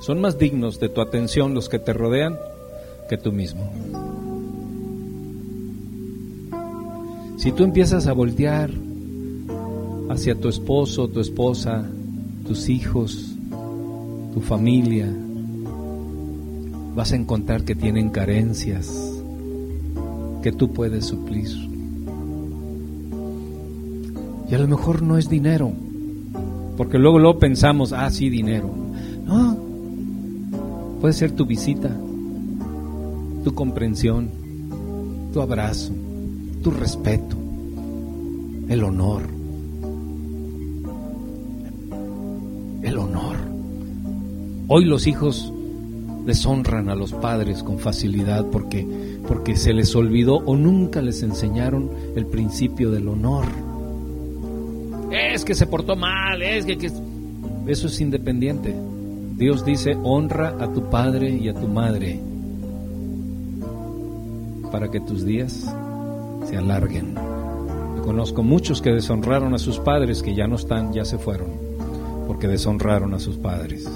Son más dignos de tu atención los que te rodean que tú mismo. Si tú empiezas a voltear hacia tu esposo, tu esposa, tus hijos, tu familia, vas a encontrar que tienen carencias que tú puedes suplir. Y a lo mejor no es dinero, porque luego luego pensamos, ah, sí, dinero. No, puede ser tu visita, tu comprensión, tu abrazo, tu respeto, el honor. el honor. Hoy los hijos deshonran a los padres con facilidad porque, porque se les olvidó o nunca les enseñaron el principio del honor. Es que se portó mal, es que, que... Eso es independiente. Dios dice, honra a tu padre y a tu madre para que tus días se alarguen. Yo conozco muchos que deshonraron a sus padres que ya no están, ya se fueron, porque deshonraron a sus padres.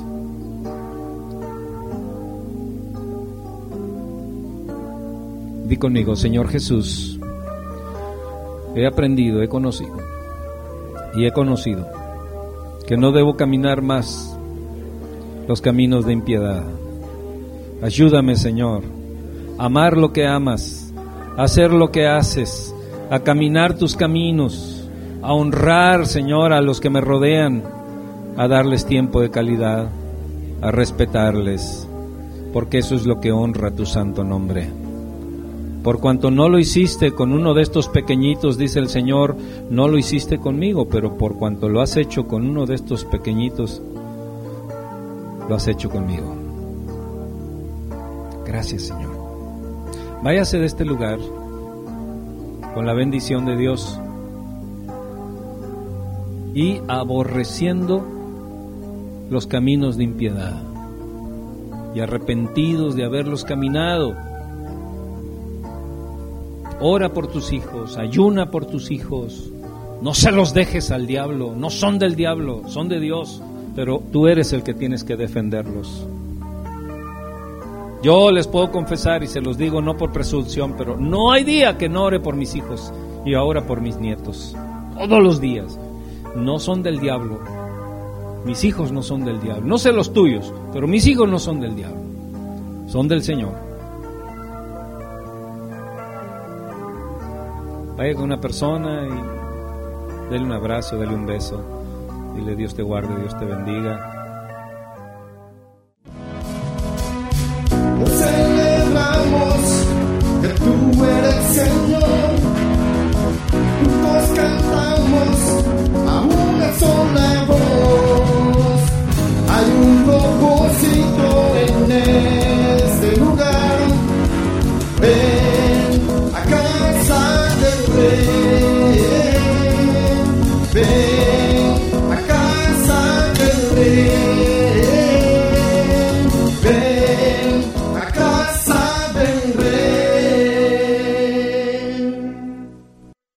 Conmigo, Señor Jesús, he aprendido, he conocido y he conocido que no debo caminar más los caminos de impiedad. Ayúdame, Señor, a amar lo que amas, a hacer lo que haces, a caminar tus caminos, a honrar, Señor, a los que me rodean, a darles tiempo de calidad, a respetarles, porque eso es lo que honra tu santo nombre. Por cuanto no lo hiciste con uno de estos pequeñitos, dice el Señor, no lo hiciste conmigo, pero por cuanto lo has hecho con uno de estos pequeñitos, lo has hecho conmigo. Gracias, Señor. Váyase de este lugar con la bendición de Dios y aborreciendo los caminos de impiedad y arrepentidos de haberlos caminado Ora por tus hijos, ayuna por tus hijos. No se los dejes al diablo, no son del diablo, son de Dios, pero tú eres el que tienes que defenderlos. Yo les puedo confesar y se los digo no por presunción, pero no hay día que no ore por mis hijos y ahora por mis nietos. Todos los días. No son del diablo. Mis hijos no son del diablo. No sé los tuyos, pero mis hijos no son del diablo. Son del Señor. Vaya con una persona y dele un abrazo, dele un beso. Dile Dios te guarde, Dios te bendiga.